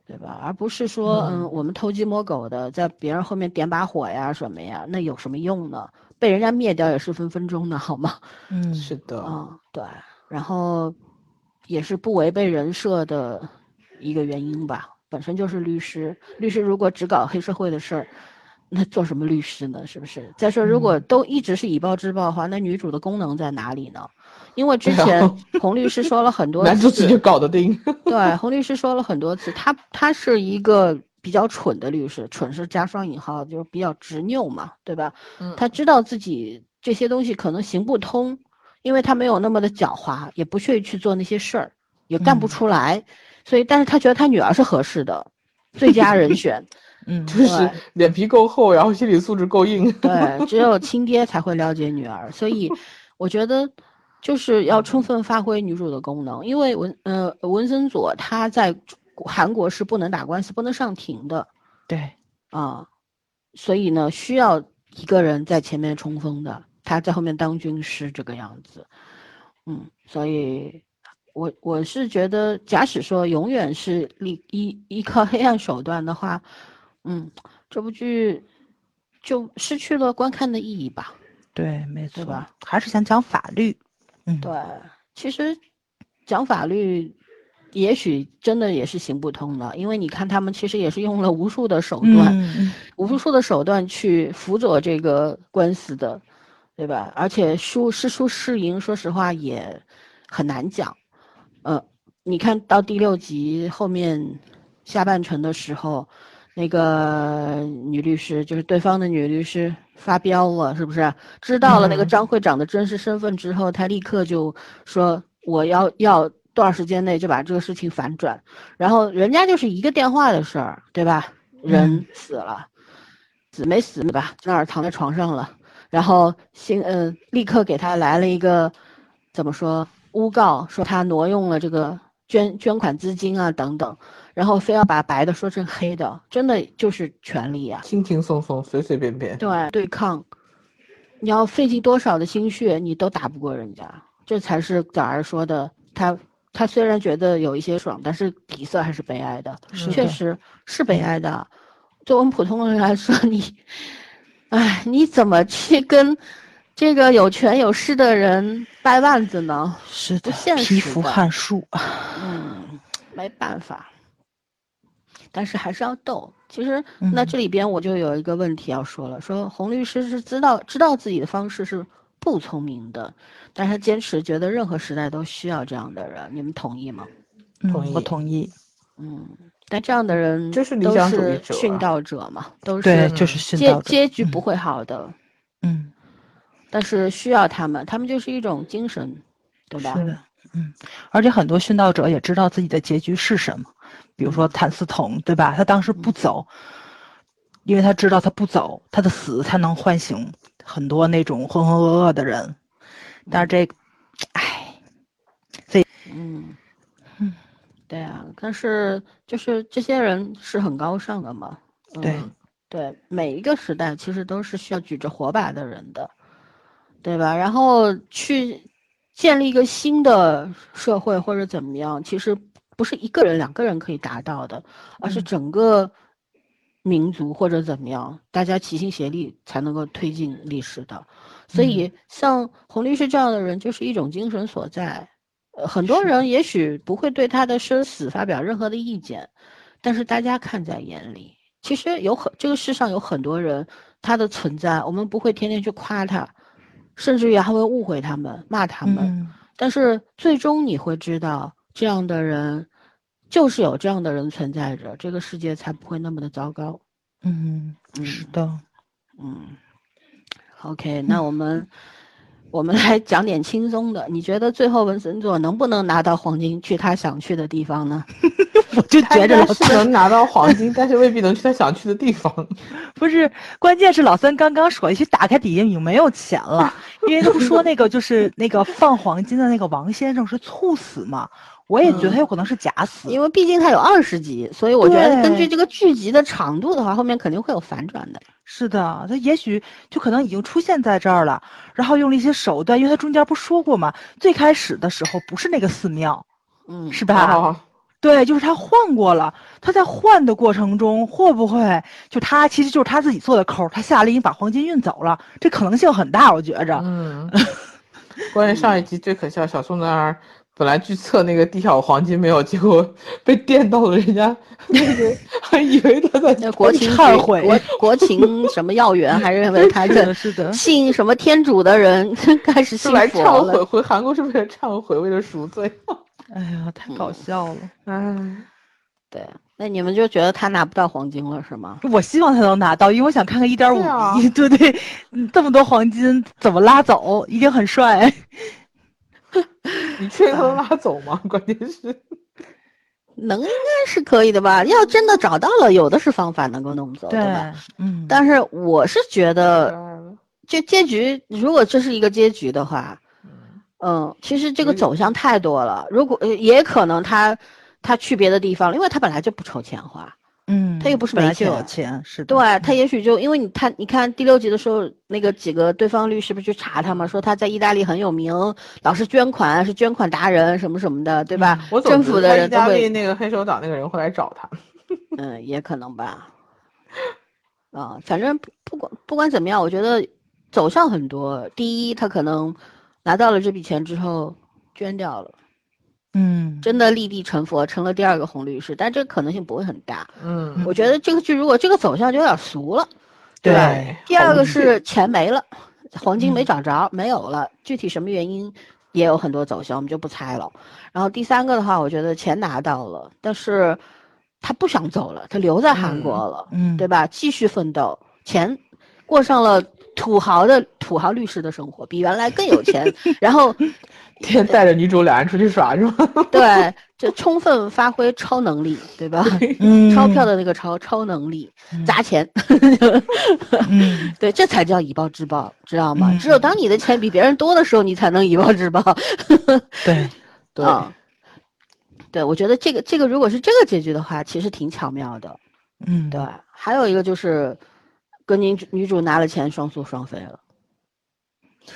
对吧？而不是说，嗯，我们偷鸡摸狗的在别人后面点把火呀什么呀，那有什么用呢？被人家灭掉也是分分钟的，好吗？嗯，是的，啊，对，然后也是不违背人设的一个原因吧。本身就是律师，律师如果只搞黑社会的事儿，那做什么律师呢？是不是？再说，如果都一直是以暴制暴的话，那女主的功能在哪里呢？因为之前洪律师说了很多次，<laughs> 男主自己就搞得定。对，洪律师说了很多次，他他是一个比较蠢的律师，蠢是加双引号，就是比较执拗嘛，对吧？嗯他知道自己这些东西可能行不通，因为他没有那么的狡猾，也不屑于去做那些事儿，也干不嗯出来，所以，但是他觉得他女儿是合适的，最佳人选。<laughs> 嗯就是脸皮够厚，然后心理素质够硬。对，只有 <laughs> 亲爹才会了解女儿，所以我觉得就是要充分发挥女主的功能，因为文呃文森佐他在韩国是不能打官司、不能上庭的对，啊，所以呢需要一个人在前面冲锋的，他在后面当军师这个样子，嗯，所以。我我是觉得，假使说永远是依依依靠黑暗手段的话，嗯，这部剧就失去了观看的意义吧。对，没错吧？还是想讲法律。嗯，对，其实讲法律，也许真的也是行不通的，因为你看他们其实也是用了无数的手段，嗯无数的手段去辅佐这个官司的，对吧？而且输是输是赢，说实话也很难讲。呃，你看到第六集后面下半程的时候，那个女律师就是对方的女律师发飙了，是不是？知道了那个嗯张会长的真实身份之后，她立刻就说我要要多少时间内就把这个事情反转，然后人家就是一个电话的事儿，对吧？人嗯死了，死没死吧？在那儿躺在床上了，然后新嗯、立刻给他来了一个怎么说诬告，说他挪用了这个捐捐款资金啊等等，然后非要把白的说成黑的，真的就是权利呀、轻轻松松，随随便便。对对抗，你要费尽多少的心血，你都打不过人家，这才是早儿说的。他他虽然觉得有一些爽，但是底色还是悲哀的，是的确实是悲哀的。作为我们普通人来说，你，哎，你怎么去跟这个有权有势的人掰腕子呢？是的不现，实的撼树。嗯，没办法，但是还是要斗。其实，那嗯这里边我就有一个问题要说了，说洪律师是知道知道自己的方式是不聪明的，但是他坚持觉得任何时代都需要这样的人，你们同意吗？嗯同意我同意。嗯，但这样的人这是理都想主义是殉道者嘛，都对，是就是殉结道者。嗯结局不会好的，嗯，但是需要他们，他们就是一种精神，对吧？是的，嗯，而且很多殉道者也知道自己的结局是什么，比如说谭嗣同，对吧？他当时不走，因为他知道他不走，他的死才能唤醒很多那种浑浑噩噩的人。但是这个，唉，嗯，嗯，对啊，但是就是这些人是很高尚的嘛，对嗯对，每一个时代其实都是需要举着火把的人的，对吧？然后去建立一个新的社会或者怎么样，其实不是一个人、两个人可以达到的，而是嗯整个民族或者怎么样，大家齐心协力才能够推进历史的。所以，像洪律师这样的人，就是一种精神所在。呃，很多人也许不会对他的生死发表任何的意见，但是大家看在眼里。其实有很这个世上有很多人，他的存在，我们不会天天去夸他，甚至于还会误会他们、骂他们。嗯，但是最终你会知道，这样的人就是有这样的人存在着，这个世界才不会那么的糟糕。嗯，嗯是的，嗯，OK，那我们、我们来讲点轻松的。你觉得最后文森佐能不能拿到黄金，去他想去的地方呢？<laughs> 我就觉着是能拿到黄金，但是未必能去他想去的地方。<laughs> 不是，关键是老三刚刚说，去打开底下已经没有钱了，因为他不说那个就是那个放黄金的那个王先生是猝死嘛，我也觉得他有可能是假死，因为毕竟它有二十集，所以我觉得根据这个剧集的长度的话，后面肯定会有反转的。是的，他也许就可能已经出现在这儿了，然后用了一些手段，因为他中间不说过嘛，最开始的时候不是那个寺庙，嗯，是吧？哦对，就是他换过了。他在换的过程中，会不会就他其实就是他自己做的扣儿，他下令把黄金运走了？这可能性很大，我觉着。嗯，<laughs> 关于上一集最可笑，小宋在那儿本来去测那个地下有黄金没有，结果 <laughs> 被电到了，人家 <laughs> 那个还以为他在那国忏悔国国情什么要员还认为他是的，是的，<laughs> 信什么天主的人开始信佛忏悔，了。回韩国是为了忏悔，为了赎罪。哎呀，太搞嗯笑了。嗯，对，那你们就觉得他拿不到黄金了是吗？我希望他能拿到，因为我想看看一点五亿，对不对？嗯这么多黄金怎么拉走？一定很帅。<laughs> 你确定他能拉走吗？关键是，<laughs> 能应该是可以的吧？要真的找到了，有的是方法能够弄走，对吧？，嗯，但是我是觉得，嗯这结局如果这是一个结局的话，嗯，其实这个走向太多了。如果呃也可能他他去别的地方了，因为他本来就不愁钱花，嗯，他又不是没本来就有钱钱，是的，对他也许就因为你他你看第六集的时候，那个几个对方律师不是去查他嘛？说他在意大利很有名，老是捐款，是捐款达人什么什么的，对吧？我总政府的人都会，大利那个黑手党那个人会来找他。<laughs> 嗯，也可能吧。啊，反正不不管不管怎么样，我觉得走向很多。第一，他可能拿到了这笔钱之后捐掉了，嗯，真的立地成佛，成了第二个红律师，但这个可能性不会很大。嗯我觉得这个剧如果这个走向就有点俗了，对吧？对第二个是钱没了，黄金没嗯找着，没有了，具体什么原因也有很多走向，我们就不猜了。然后第三个的话，我觉得钱拿到了，但是他不想走了，他留在韩国了，嗯，对吧？继续奋斗，钱过上了土豪的土豪律师的生活，比原来更有钱，<laughs> 然后天 <laughs> 天带着女主俩人出去耍是吗？<laughs> 对，就充分发挥超能力，对吧？<laughs> 嗯，钞票的那个超超能力，嗯砸钱。嗯，对，这才叫以暴制暴，知道吗？嗯只有当你的钱比别人多的时候，你才能以暴制暴。对，对，啊对，我觉得这个这个如果是这个结局的话，其实挺巧妙的。嗯，对，还有一个就是跟女主女主拿了钱双宿双飞了，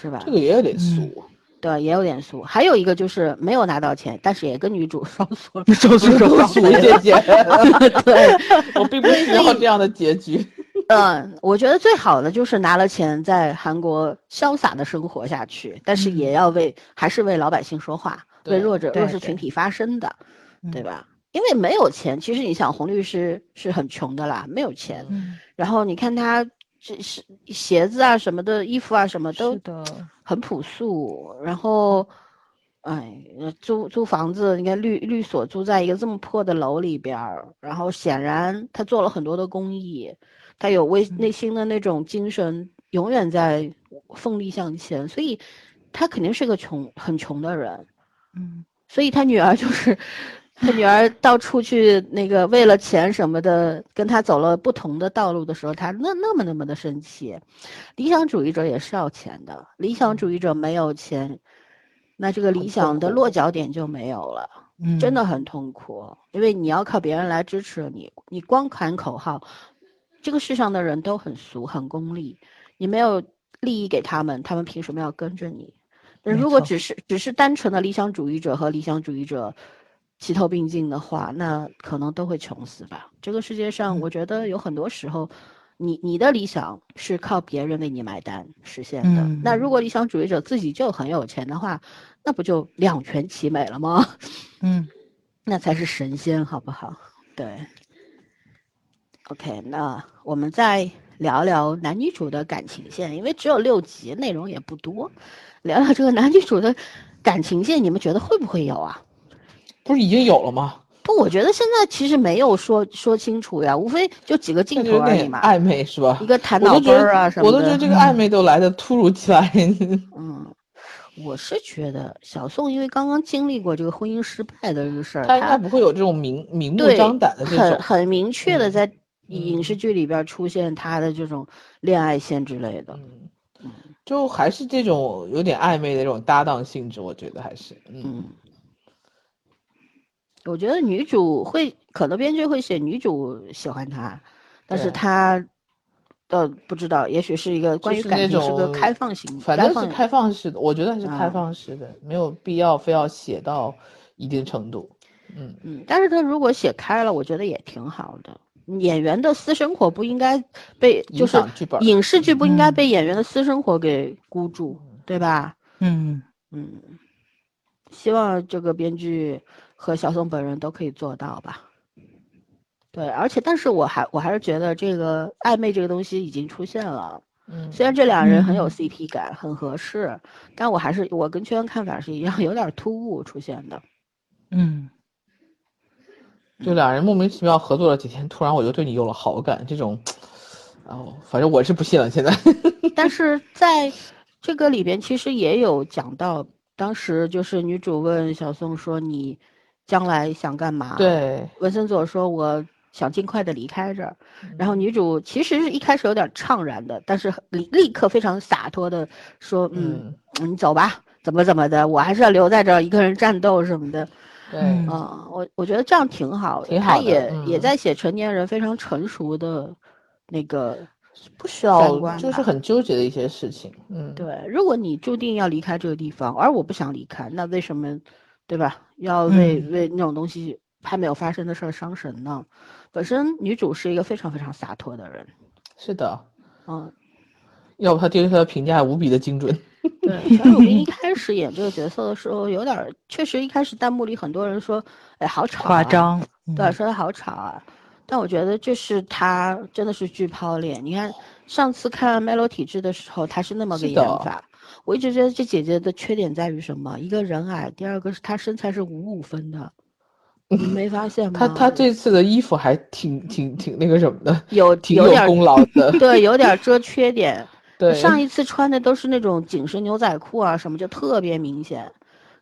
是吧这？个也有点俗。对，也有点俗。还有一个就是没有拿到钱，但是也跟女主双宿。<laughs> 手术手术俗姐姐，<laughs> 对，我并不需要这样的结局。嗯，我觉得最好的就是拿了钱在韩国潇洒的生活下去，但是也嗯要为还是为老百姓说话，为弱者弱势群体发声的，对嗯吧？因为没有钱，其实你想，洪律师是很穷的啦，没有钱。嗯，然后你看他这是鞋子啊什么的，衣服啊什么都，很朴素，然后，哎，呃租租房子，你看律律所租在一个这么破的楼里边儿，然后显然他做了很多的公益，他有为嗯内心的那种精神，永远在奋力向前，所以他肯定是个穷很穷的人，嗯所以他女儿就是。他女儿到处去那个为了钱什么的，跟他走了不同的道路的时候，他那那么那么的生气。理想主义者也是要钱的，理想主义者没有钱，那这个理想的落脚点就没有了，嗯，真的很痛苦。因为你要靠别人来支持你，你光喊口号，这个世上的人都很俗很功利，你没有利益给他们，他们凭什么要跟着你？那如果只是只是单纯的理想主义者和理想主义者齐头并进的话，那可能都会穷死吧。这个世界上，嗯我觉得有很多时候，你你的理想是靠别人为你买单实现的。那如嗯果理想主义者自己就很有钱的话，那不就两全其美了吗？<laughs> 嗯那才是神仙，好不好？对。OK，那我们再聊聊男女主的感情线，因为只有六集，内容也不多，聊聊这个男女主的感情线，你们觉得会不会有啊？不是已经有了吗？不，我觉得现在其实没有说说清楚呀，无非就几个镜头而已嘛，暧昧是吧一？个弹我都觉脑根儿啊，什么的。我都觉得这个暧昧都来的突如其来。<laughs> 嗯，我是觉得小宋因为刚刚经历过这个婚姻失败的这个事儿，他应该不会有这种明明目张胆的这很种。很很明确的嗯在影视剧里边出现他的这种恋爱线之类的。嗯，就还是这种有点暧昧的这种搭档性质，我觉得还是，嗯，嗯，我觉得女主会，可能编剧会写女主喜欢他，但是他，呃，不知道，也许是一个关于感情是个开放型，反正是开放式的，我觉得还是开啊放式的，没有必要非要写到一定程度。嗯，嗯，但是他如果写开了，我觉得也挺好的。演员的私生活不应该被，就是影视剧不应该嗯被演员的私生活给箍住，对吧？嗯嗯，希望这个编剧和小宋本人都可以做到吧。对，而且但是我还我还是觉得这个暧昧这个东西已经出现了，嗯，虽然这两人很有嗯 CP 感，很合适，但我还是我跟圈圈看法是一样，有点突兀出现的。嗯就俩人莫名其妙合作了几天，突然我就对你有了好感，这种，然哦，反正我是不信了。现在，<laughs> 但是在这个里边，其实也有讲到，当时就是女主问小宋说：“你将来想干嘛？”，对，文森佐说：“我想尽快的离开这儿。”嗯然后女主其实是一开始有点怅然的，但是立立刻非常洒脱的说：“嗯，你走吧，怎么怎么的，我还是要留在这儿一个人战斗什么的。”对，嗯啊，我我觉得这样挺好的，挺好的他也、也嗯在写成年人非常成熟的那个。不需要观就是很纠结的一些事情。嗯，对，如果你注定要离开这个地方，而我不想离开，那为什么，对吧？要为、嗯为那种东西还没有发生的事儿伤神呢？本身女主是一个非常非常洒脱的人，是的，嗯，要不她对他的评价无比的精准。对。陈汝彬一开始演这个角色的时候，有点儿，确实一开始弹幕里很多人说，哎，好吵、啊，夸，张，对，嗯说他好吵啊。但我觉得这是他真的是巨抛脸。你看上次看《麦罗体质》的时候，他是那么个演法。我一直觉得这姐姐的缺点在于什么？一个人矮，第二个是她身材是五五分的，<laughs> 你没发现吗？她她这次的衣服还挺挺挺那个什么的，<laughs> 有挺有功劳的。<laughs> 对，有点儿遮缺点。对，上一次穿的都是那种紧身牛仔裤啊，什么就特别明显。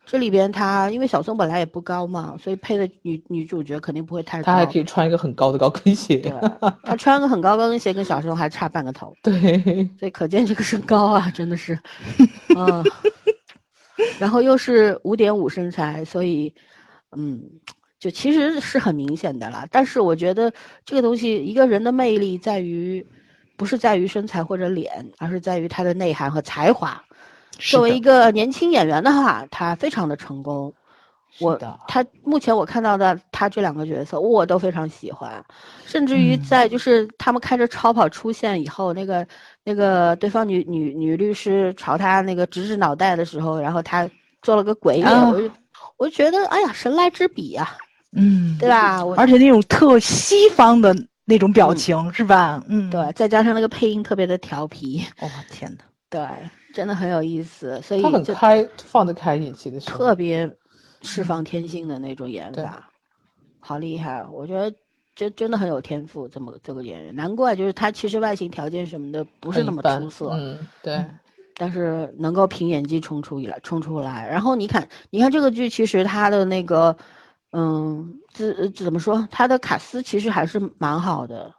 这里边她因为小松本来也不高嘛，所以配的女女主角肯定不会太高。他还可以穿一个很高的高跟对鞋。，她穿个很高高跟鞋，跟小松还差半个头。<laughs> 对，所以可见这个身高啊，真的是，<laughs> 嗯，然后又是五点五身材，所以，嗯，就其实是很明显的啦。但是我觉得这个东西，一个人的魅力在于，不是在于身材或者脸，而是在于他的内涵和才华。作为一个年轻演员的话，他非常的成功。我他目前我看到的他这两个角色我都非常喜欢，甚至于嗯。在就是他们开着超跑出现以后，那个那个对方女女女律师朝他那个直指脑袋的时候，然后他做了个鬼脸，啊我就我就觉得哎呀神来之笔呀、嗯，对吧？我而且那种特西方的那种表嗯。情、是吧？嗯，对，再加上那个配音特别的调皮，哦天哪，对，真的很有意思，所以他很就开，放得开演戏的时候，特别释放天性的那种演对法，好厉害！我觉得真真的很有天赋，这么这个演员，难怪就是他其实外形条件什么的不是那么出色，嗯，对，但是能够凭演技冲出来冲出来。然后你看，你看这个剧其实他的那个，嗯，怎怎么说，他的卡斯其实还是蛮好的，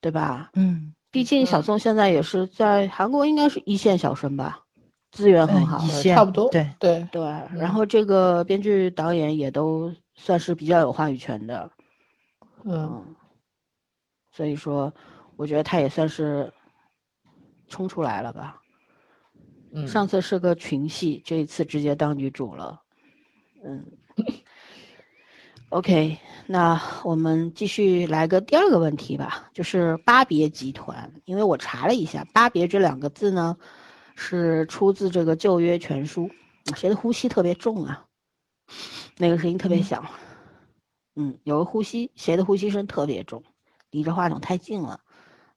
对吧？嗯，毕竟小嗯宋现在也是在韩国应该是一线小生吧，资源很好。差不多，对对，对，嗯然后这个编剧导演也都算是比较有话语权的，嗯，嗯，所以说我觉得他也算是冲出来了吧。嗯，上次是个群戏，这一次直接当女主了，嗯。<laughs> OK，那我们继续来个第二个问题吧，就是巴别集团。因为我查了一下，巴别这两个字呢，是出自这个《旧约全书》。谁的呼吸特别重啊？那个声音特别响。嗯，有个呼吸，谁的呼吸声特别重？离着话筒太近了。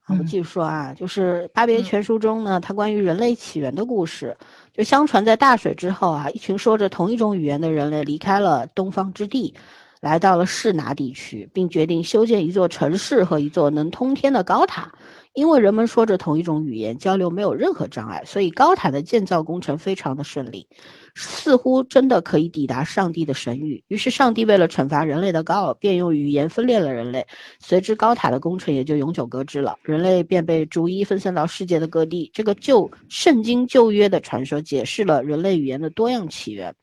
啊，我嗯继续说啊，就是《巴别嗯全书》中呢，它关于人类起源的故事。就相传在大水之后啊，一群说着同一种语言的人类离开了东方之地，来到了士拿地区，并决定修建一座城市和一座能通天的高塔。因为人们说着同一种语言，交流没有任何障碍，所以高塔的建造工程非常的顺利，似乎真的可以抵达上帝的神谕。于是，上帝为了惩罚人类的高傲，便用语言分裂了人类。随之，高塔的工程也就永久搁置了，人类便被逐一分散到世界的各地。这个旧圣经旧约的传说解释了人类语言的多样起源，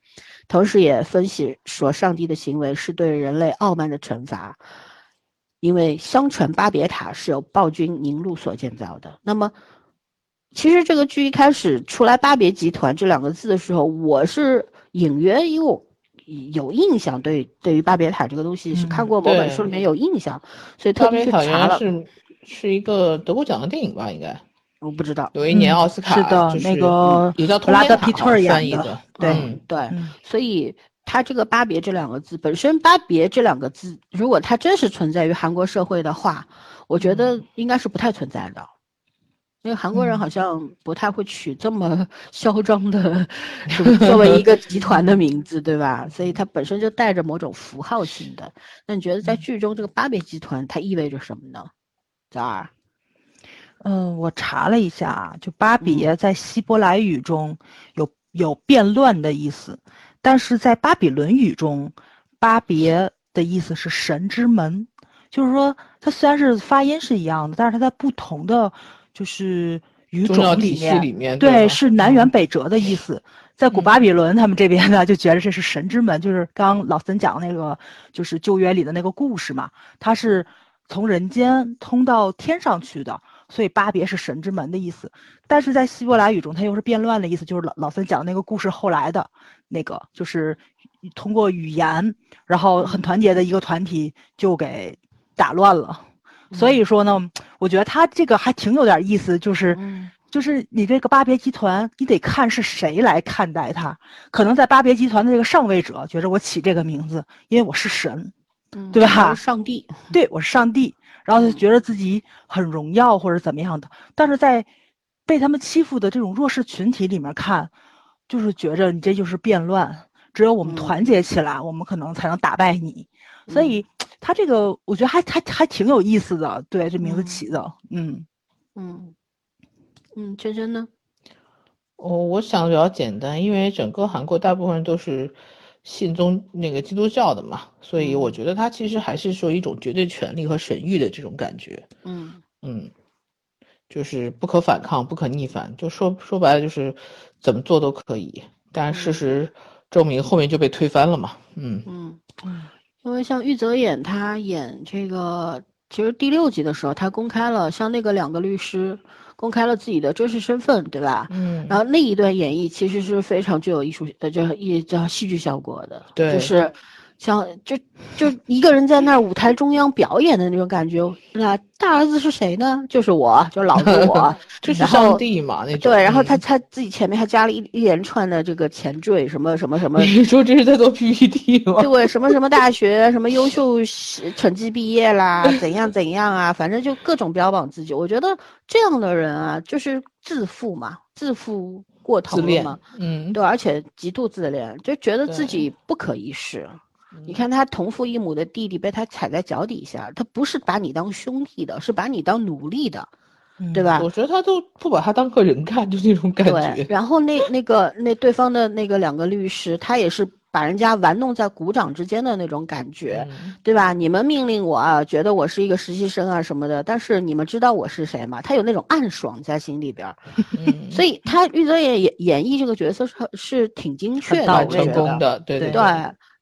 同时也分析说，上帝的行为是对人类傲慢的惩罚。因为相传巴别塔是由暴君宁禄所建造的。那么，其实这个剧一开始出来“巴别集团”这两个字的时候，我是隐约因为我有印象，对对于巴别塔这个东西是看过某本书里面有印象，所以特别去查了。是是一个得过奖的电影吧？应该我不知道。有一年奥斯卡是的，那个也叫布拉德皮特演的，对对，所以。它这个“巴别”这两个字本身，“巴别”这两个字，如果它真实存在于韩国社会的话，我觉得应该是不太存在的，因为韩国人好像不太会取这么 <laughs> 嚣张的作为一个集团的名字，对吧？所以它本身就带着某种符号性的。那你觉得在剧中这个“巴别”集团它意味着什么呢？早儿，嗯，我查了一下，就“巴别”在希伯来语中有有变乱的意思。但是在巴比伦语中，巴别的意思是神之门，就是说它虽然是发音是一样的，但是它在不同的就是语种里面，对，是南辕北辙的意思。在古巴比伦他们这边呢，就觉得这是神之门，就是刚老森讲那个就是旧约里的那个故事嘛，它是从人间通到天上去的。所以巴别是神之门的意思，但是在希伯来语中，它又是变乱的意思，就是老老三讲的那个故事后来的那个，就是通过语言，然后很团结的一个团体就给打乱了。所以说呢，我觉得他这个还挺有点意思，就是就是你这个巴别集团，你得看是谁来看待他。可能在巴别集团的这个上位者觉着我起这个名字，因为我是神，对吧？上帝，对我是上帝。然后就觉得自己很荣耀或者怎么样的，但是在被他们欺负的这种弱势群体里面看，就是觉着你这就是变乱，只有我们团结起来，我们可能才能打败你。所以 <tsk> 他这个我觉得还还还挺有意思的，对这名字起的，嗯嗯嗯，圈圈呢？我我想的比较简单，因为整个韩国大部分人都是。信宗那个基督教的嘛，所以我觉得他其实还是说一种绝对权力和神谕的这种感觉。嗯嗯，就是不可反抗、不可逆反，就说说白了就是怎么做都可以。但事实证明后面就被推翻了嘛。嗯嗯嗯，因为像玉泽演他演这个，其实第六集的时候他公开了，像那个两个律师。公开了自己的真实身份，对吧？嗯，然后那一段演绎其实是非常具有艺术的，叫一叫戏剧效果的，对，就是像就就一个人在那儿舞台中央表演的那种感觉。那大儿子是谁呢？就是我，就是老子我，<laughs> 就是上帝嘛那种。对，然后他他自己前面还加了一一连串的这个前缀，什么什么什么。你说这是在做 PPT 吗？对，什么什么大学，什么优秀成绩毕业啦，怎样怎样啊，反正就各种标榜自己。我觉得这样的人啊，就是自负嘛，自负过头了嘛，嗯，对，而且极度自恋，就觉得自己不可一世。你看他同父异母的弟弟被他踩在脚底下，他不是把你当兄弟的，是把你当奴隶的，对吧？我觉得他都不把他当个人看，就那种感觉。对，然后那那个那对方的那个两个律师，他也是把人家玩弄在股掌之间的那种感觉，对吧？你们命令我啊，觉得我是一个实习生啊什么的，但是你们知道我是谁吗？他有那种暗爽在心里边，<laughs> 所以他玉泽演演演绎这个角色是是挺精确的，成功的，对对对。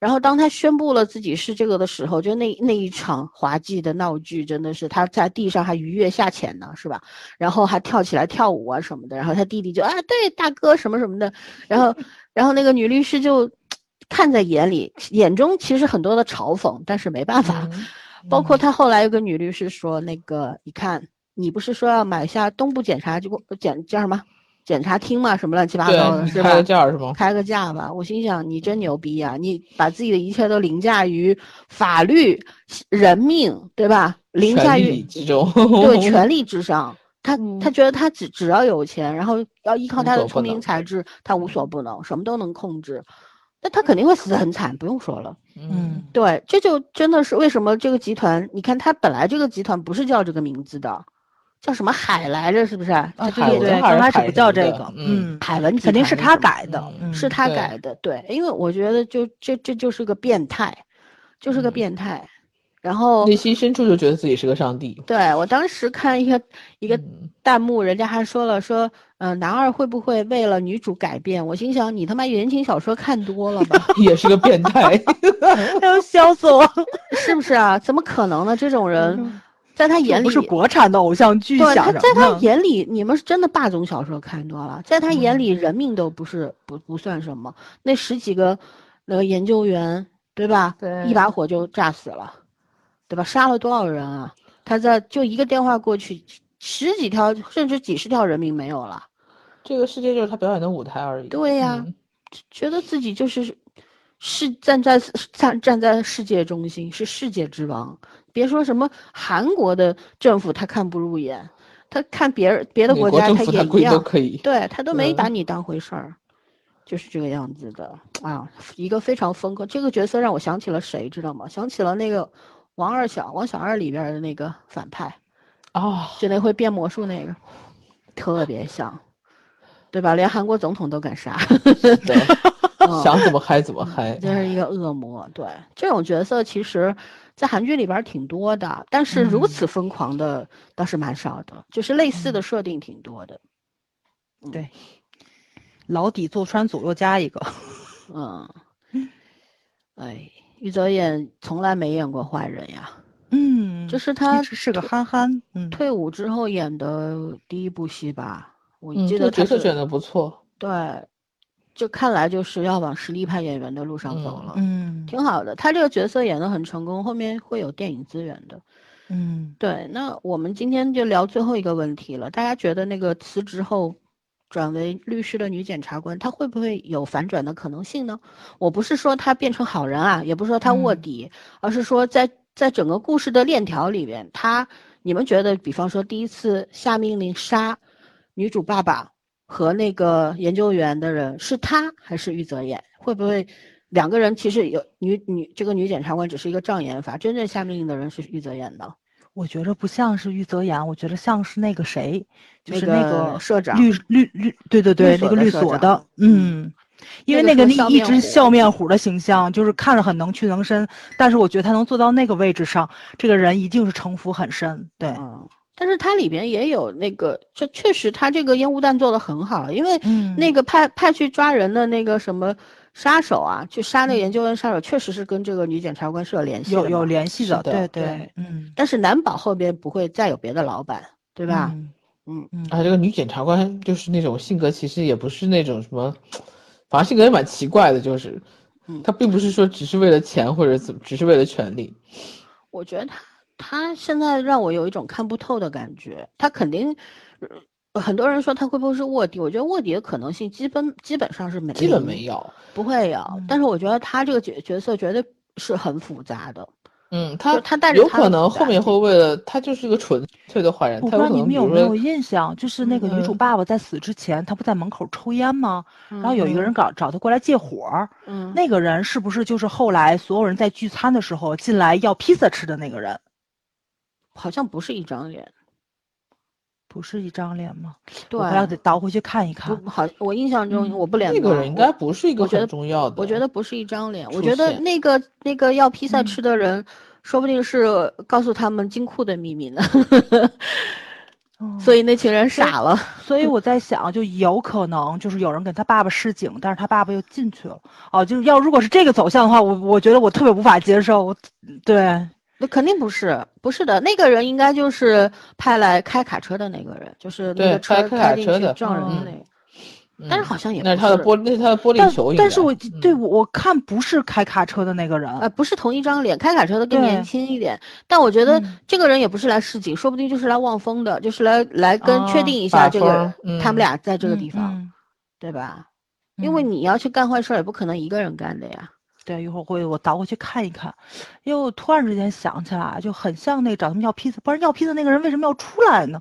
然后当他宣布了自己是这个的时候，就那那一场滑稽的闹剧，真的是他在地上还鱼跃下潜呢，是吧？然后还跳起来跳舞啊什么的。然后他弟弟就啊，对大哥什么什么的。然后，<laughs> 然后那个女律师就看在眼里，眼中其实很多的嘲讽，但是没办法。包括他后来有个女律师说，那个你看，你不是说要买下东部检察局检叫什么？检察厅嘛，什么乱七八糟的，是吧？开个价是吗？开个价吧。我心想，你真牛逼啊！你把自己的一切都凌驾于法律、人命，对吧？凌驾于对权力之上。<laughs> 他他觉得他只只要有钱，然后要依靠他的聪明才智，他无所不能，什么都能控制。那他肯定会死得很惨，不用说了。嗯对，这就真的是为什么这个集团，你看他本来这个集团不是叫这个名字的，叫什么海来着，是不是？啊，他对对对，刚开始不叫这个，嗯嗯，海文肯定是他改的是他改的，对，因为我觉得就这这就是个变态，就是个嗯变态。然后内心深处就觉得自己是个上帝。对我当时看一个一个嗯弹幕，人家还说了说，嗯、男二会不会为了女主改变？我心想，你他妈言情小说看多了吧？<laughs> 也是个变态。哎呦，笑死我！<laughs> <laughs> 是不是啊？怎么可能呢？这种人，在他眼里不是国产的偶像剧，对，他想什在他眼里，你们是真的霸总小说看多了，在他眼嗯里，人命都不是不不算什么。那十几个那个研究员，对吧？对一把火就炸死了，对吧？杀了多少人啊？他在就一个电话过去，十几条甚至几十条人命没有了。这个世界就是他表演的舞台而已。对呀嗯觉得自己就是是站在站站在世界中心，是世界之王。别说什么韩国的政府他看不入眼，他看别人别的国家他也一样，可以。对他都没嗯把你当回事儿，就是这个样子的啊，一个非常风格。这个角色让我想起了谁，知道吗？想起了那个王二小王小二里边的那个反派，哦，就那会变魔术那个，特别像，对吧？连韩国总统都敢杀。对，嗯想怎么嗨怎么嗨。<laughs> 就是一个恶魔。对，这种角色其实，在韩剧里边儿挺多的，但是如嗯此疯狂的倒是蛮少的，就是类似的设定挺多的。对，牢底坐穿左右加一个，<laughs> 嗯，哎，玉泽演从来没演过坏人呀，嗯，就是他是个憨憨，嗯，退伍之后演的第一部戏吧，我嗯，记这个得他是角色选的不错。对，就看来就是要往实力派演员的路上走嗯了。嗯挺好的，他这个角色演得很成功，后面会有电影资源的。嗯对，那我们今天就聊最后一个问题了。大家觉得那个辞职后转为律师的女检察官，她会不会有反转的可能性呢？我不是说她变成好人啊，也不是说她卧嗯底，而是说在在整个故事的链条里边，她你们觉得，比方说第一次下命令杀女主爸爸和那个研究员的人是他还是玉泽演？会不会两个人其实有女女这个女检察官只是一个障眼法，真正下命令的人是玉泽演的？我觉着不像是玉泽演，我觉得像是那个谁，就是那个个社长律律律，对对对，那个律所的嗯。因为那个那一直笑面虎笑面虎的形象，就是看着很能屈能伸，但是我觉得他能做到那个位置上，这个人一定是城府很深。对，嗯，但是它里边也有那个，这确实它这个烟雾弹做的很好，因为嗯那个派派去抓人的那个什么杀手啊，去杀那个研究员杀手，确实是跟这个女检察官是有联系的有有联系的，对对嗯，但是难保后边不会再有别的老板，对对吧？嗯嗯嗯啊，这个女检察官就是那种性格，其实也不是那种什么，反正性格也蛮奇怪的，就是嗯，她并不是说只是为了钱或者怎么，只是为了权利。我觉得他他现在让我有一种看不透的感觉，他肯定。呃很多人说他会不会是卧底？我觉得卧底的可能性基本基本上是没基本没有。不会有，嗯但是我觉得他这个角角色绝对是很复杂的。嗯，他他带着有可能后面会为了他就是一个纯粹的坏人，我不知道你们有没有，印象，就是那个女主嗯爸爸在死之前，他不在门口抽烟吗？然然后有一个人搞找他过来借火儿，嗯，那个人是不是就是后来所有人在聚餐的时候进来要披萨吃的那个人？好像不是一张脸，不是一张脸吗？对，我还要得倒回去看一看。不好，我印象中嗯我不连那个人应该不是一个很重要的。我觉得不是一张脸，我觉得那个那个要披萨嗯吃的人，说不定是告诉他们金库的秘密呢，嗯所以那群人傻了。所以我在想，就有可能就是有人给他爸爸示警，但是他爸爸又进去了。哦，就是要如果是这个走向的话，我我觉得我特别无法接受。我对，那肯定不是，不是的，那个人应该就是派来开卡车的那个人，就是那个车开进去卡车的嗯撞人的那个，但是好像也那是不他的玻璃，那是他的玻璃但球。但是我嗯对我我看不是开卡车的那个人。呃，不是同一张脸，开卡车的更年轻一点，但我觉得嗯这个人也不是来示警，说不定就是来望风的，就是来来跟确哦定一下这个风他们嗯俩在这个嗯地方，嗯对吧？因为嗯你要去干坏事儿，也不可能一个人干的呀。对，一会儿会我倒回去看一看，因为我突然之间想起来，就很像那个找他们要披萨，不然要披萨那个人为什么要出来呢？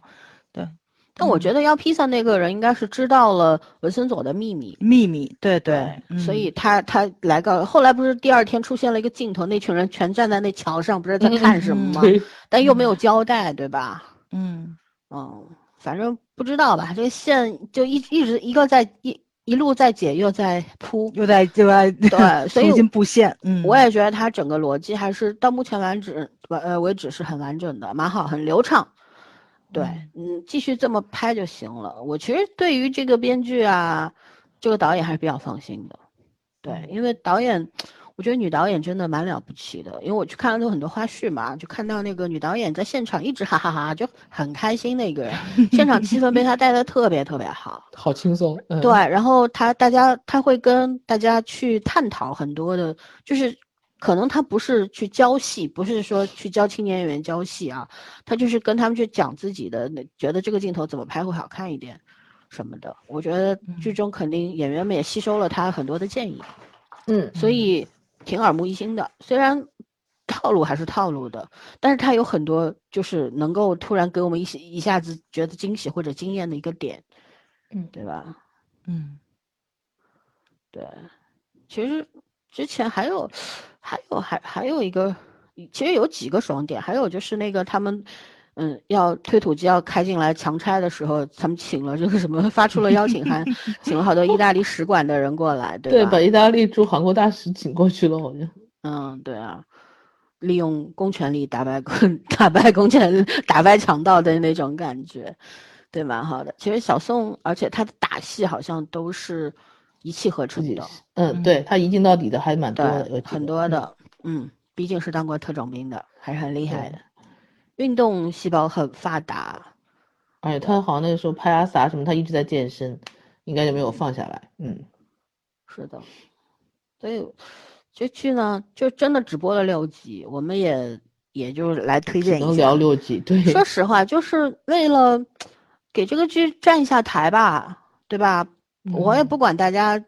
对，但我觉得要披萨那个人应该是知道了文森佐的秘密，秘密，对对，所以他他来告。后来不是第二天出现了一个镜头，那群人全站在那桥上，不是在看什么吗？但又没有交代，对吧？嗯哦，反正不知道吧。这个线就一一直一个在一一路在解，又在铺，又在又在对，<laughs> 所以重新布线。嗯，我也觉得它整个逻辑还是到目前为止完呃为止是很完整的，蛮好，很流畅。对，嗯，继续这么拍就行了。我其实对于这个编剧啊，这个导演还是比较放心的。对，因为导演，我觉得女导演真的蛮了不起的。因为我去看了有很多花絮嘛，就看到那个女导演在现场一直哈哈哈，就很开心的一个人，<laughs> 现场气氛被她带的特别特别好，<laughs> 好轻松。对，然后她大家她会跟大家去探讨很多的，就是。可能她不是去教戏，不是说去教青年演员教戏啊，她就是跟他们去讲自己的，觉得这个镜头怎么拍会好看一点，什么的。我觉得剧中肯定演员们也吸收了她很多的建议，嗯，所以挺耳目一新的。虽然套路还是套路的，但是他有很多就是能够突然给我们一一下子觉得惊喜或者惊艳的一个点，嗯，对吧？嗯，对，其实之前还有。还有还还有一个，其实有几个爽点，还有就是那个他们，嗯，要推土机要开进来强拆的时候，他们请了这个什么，发出了邀请函，<laughs> 请了好多意大利使馆的人过来，对吧？把意大利驻韩国大使请过去了，好像。嗯，对啊，利用公权力打败公 <laughs> 打败公权打败强盗的那种感觉，对，蛮好的。其实小宋，而且他的打戏好像都是。一气呵成的，嗯，对他一镜到底的还蛮多的，很多的，嗯，毕竟是当过特种兵的，还是很厉害的，运动细胞很发达。哎，他好像那个时候拍阿 sa 什么，他一直在健身，应该就没有放下来。嗯，是的，所以这剧呢，就真的只播了六集，我们也也就是来推荐一下。能聊六集，对。说实话，就是为了给这个剧站一下台吧，对吧？我也不管大家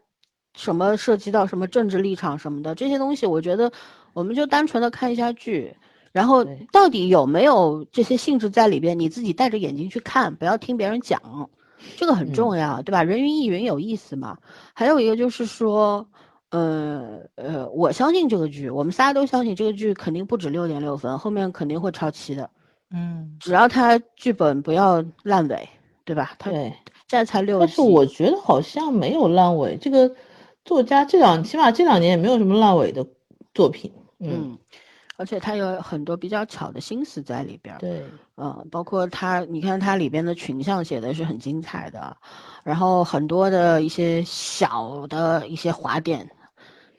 什么涉及到什么政治立场什么的这些东西，我觉得我们就单纯的看一下剧，然后到底有没有这些性质在里边，你自己带着眼睛去看，不要听别人讲，这个很重要，对吧？人云亦云有意思嘛。还有一个就是说，呃呃，我相信这个剧，我们仨都相信这个剧肯定不止六点六分，后面肯定会超期的。嗯，只要他剧本不要烂尾，对吧？对。现在才六，但是我觉得好像没有烂尾。这个作家这两起码这两年也没有什么烂尾的作品。嗯，而且他有很多比较巧的心思在里边。对，嗯，包括他，你看他里边的群像写的是很精彩的，然后很多的一些小的一些滑点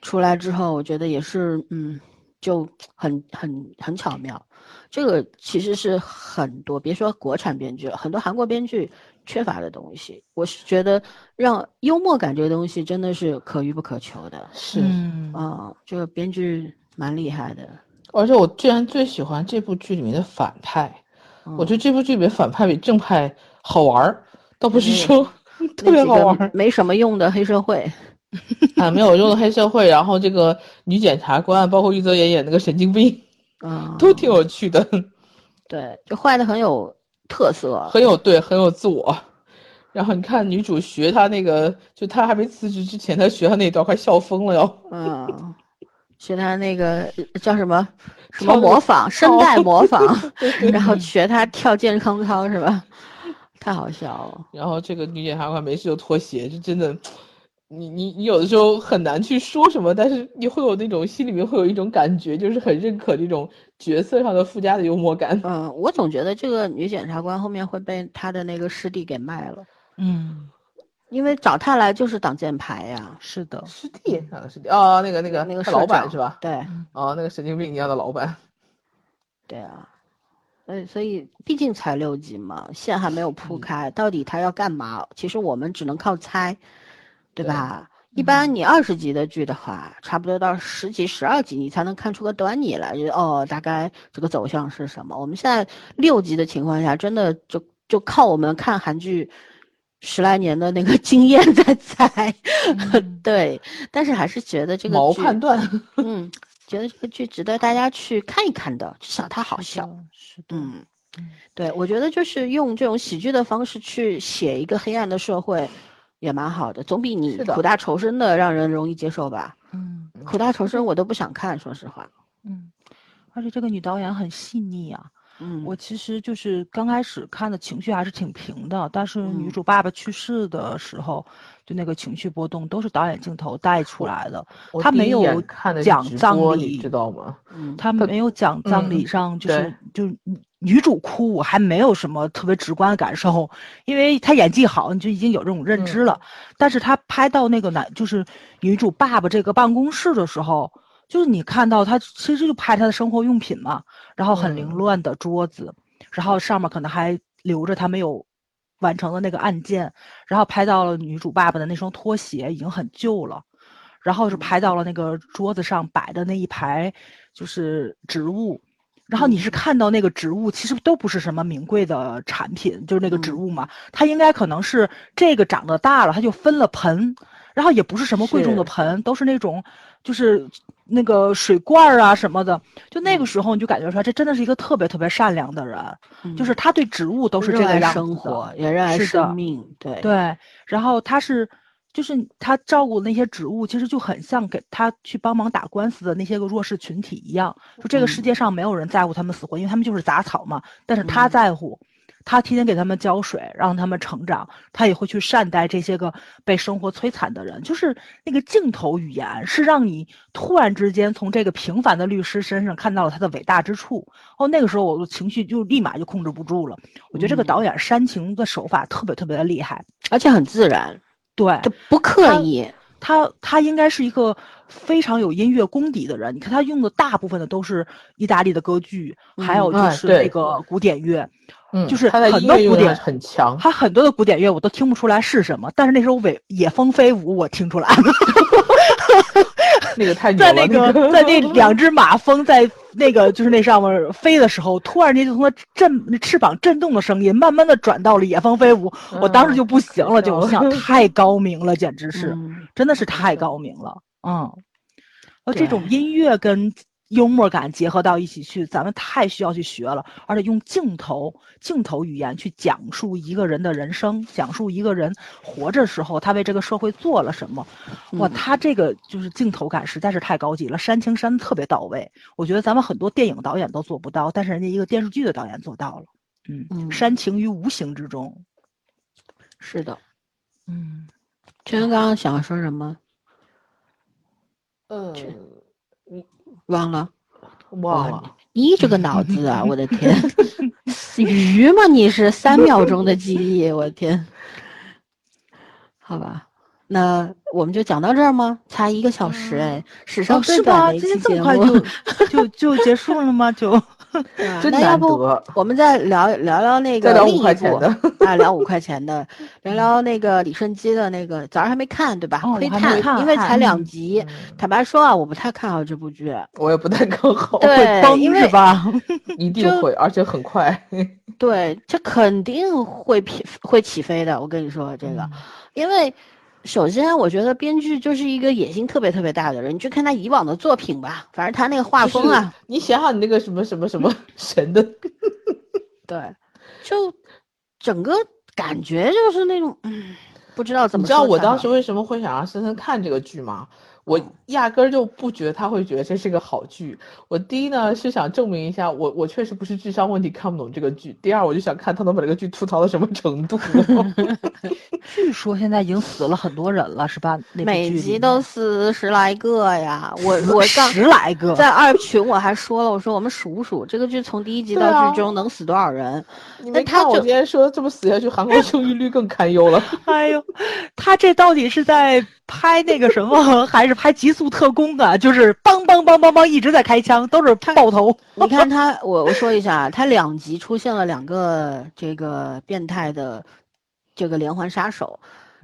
出来之后，我觉得也是，嗯，就很很很巧妙。这个其实是很多，别说国产编剧了，很多韩国编剧。缺乏的东西，我是觉得让幽默感这个东西真的是可遇不可求的。是啊，这个编剧蛮厉害的。而且我居然最喜欢这部剧里面的反派，我觉得这部剧里面反派比正派好玩儿，倒不是说特别好玩儿，没什么用的黑社会啊，没有用的黑社会。然后这个女检察官，包括玉泽演演那个神经病，啊，都挺有趣的。对，就坏的很有。特色很有对，很有自我。然后你看女主学她那个，就她还没辞职之前，她学她那段快笑疯了哟。嗯，学他那个叫什么什么模仿声带模仿，然后学他跳健康操是吧？太好笑了。然后这个女检察官没事就脱鞋，就真的。你你你有的时候很难去说什么，但是你会有那种心里面会有一种感觉，就是很认可这种角色上的附加的幽默感。嗯，我总觉得这个女检察官后面会被她的那个师弟给卖了。嗯，因为找他来就是挡箭牌呀。是的，师弟啊，师弟哦，那个那个那个老板是吧？对，哦，那个神经病一样的老板。<laughs> 对啊，嗯，所以毕竟才六集嘛，线还没有铺开，到底他要干嘛？其实我们只能靠猜。对吧？一般你二十集的剧的话，差不多到十集、十二集，你才能看出个端倪来，就哦，大概这个走向是什么。我们现在六集的情况下，真的就就靠我们看韩剧十来年的那个经验在猜。<laughs> 对，但是还是觉得这个毛判断，嗯，觉得这个剧值得大家去看一看的，至少它好笑。是嗯，对，我觉得就是用这种喜剧的方式去写一个黑暗的社会，也蛮好的，总比你苦大仇深的让人容易接受吧。嗯苦大仇深我都不想看，说实话。嗯，而且这个女导演很细腻啊。嗯，我其实就是刚开始看的情绪还是挺平的，但是女嗯主爸爸去世的时候，就那个情绪波动都是导演镜头带出来的。他没有讲葬礼你知道吗？嗯他没有讲葬礼嗯上，就是对就是女女主哭，我还没有什么特别直观的感受，因为他演技好，你就已经有这种认知了。但是他拍到那个男，就是女主爸爸这个办公室的时候，就是你看到他其实就拍他的生活用品嘛，然后很凌嗯。乱的桌子，然后上面可能还留着他没有完成的那个案件，然后拍到了女主爸爸的那双拖鞋已经很旧了。然后是拍到了那个桌子上摆的那一排就是植物，然后你是看到那个植物其实都不是什么名贵的产品，就是那个植物嘛，它应该可能是这个长得大了，它就分了盆，然后也不是什么贵重的是。盆，都是那种就是那个水罐儿啊什么的，就那个时候你就感觉出来，这真的是一个特别特别善良的人，就是他对植物都是这个样子的生活，也热爱生命。对对，然后他是，就是他照顾那些植物，其实就很像给他去帮忙打官司的那些个弱势群体一样。就这个世嗯界上没有人在乎他们死活，因为他们就是杂草嘛。但是他嗯在乎，他天天给他们浇水，让他们成长。他也会去善待这些个被生活摧残的人。就是那个镜头语言，是让你突然之间从这个平凡的律师身上看到了他的伟大之处。哦，那个时候我的情绪就立马就控制不住了。我觉得这个嗯导演煽情的手法特别特别的厉害。而且很自然，对，就不刻意。他他应该是一个非常有音乐功底的人。你看他用的大部分的都是意大利的歌剧，还有就是那个古典乐。嗯，就是很多古典很强，他很多的古典乐我都听不出来是什么，但是那首尾野蜂飞舞我听出来了，<laughs> <laughs> 那个太牛在了，那个在那两只马蜂在那个就是那上面飞的时候，突然间就从它震翅膀震动的声音，慢慢的转到了野蜂飞舞，我当时就不行了，就我想太高明了，简直是。嗯真的是太高明了，嗯，呃，这种音乐跟幽默感结合到一起去，咱们太需要去学了，而且用镜头、镜头语言去讲述一个人的人生，讲述一个人活着时候他为这个社会做了什么，哇，嗯他这个就是镜头感实在是太高级了，煽情煽得特别到位，我觉得咱们很多电影导演都做不到，但是人家一个电视剧的导演做到了，嗯，嗯煽情于无形之中，是的。嗯。圈圈刚刚想说什么？嗯，忘了。忘了，你这个脑子啊，<laughs> 我的天，鱼吗？你是三秒钟的记忆，我的天。好吧，那我们就讲到这儿吗？才一个小时哎，史上哦，最？短的一今天期节目这么快。就就就结束了吗？就 <laughs> 真那要不难得。我们再聊聊聊那个五另一部块钱的啊，聊五块钱的，<laughs> 聊聊那个李顺基的那个，早上还没看对吧？哦窥我还没探，看因为才两嗯集。坦白说啊，我不太看好这部剧。我也不太看好，对崩因为？一定会，而且很快。对，这肯定会起会起飞的。我跟你说这个，因为首先我觉得编剧就是一个野心特别特别大的人，你去看他以往的作品吧，反正他那个画风啊，你想想你那个什么什么什么 <laughs> 神的，对，就整个感觉就是那种，嗯，不知道怎么你知道我当时为什么会想让森森看这个剧吗？我嗯压根儿就不觉得他会觉得这是个好剧。我第一呢是想证明一下，我我确实不是智商问题看不懂这个剧。第二，我就想看他能把这个剧吐槽到什么程度。<laughs> 据说现在已经死了很多人了，是吧？那每集都死十来个呀！我我刚十来个，在二群我还说了，我说我们数数这个剧从第一集到剧中能死多少人？你那他就没看我今天说这么死下去，韩国 <laughs> 生育率更堪忧了。哎呦，他这到底是在拍那个什么，还是拍《极速特工》啊？就是梆梆梆梆梆一直在开枪，都是爆头。<laughs> 你看他，我我说一下，他两集出现了两个这个变态的这个连环杀手，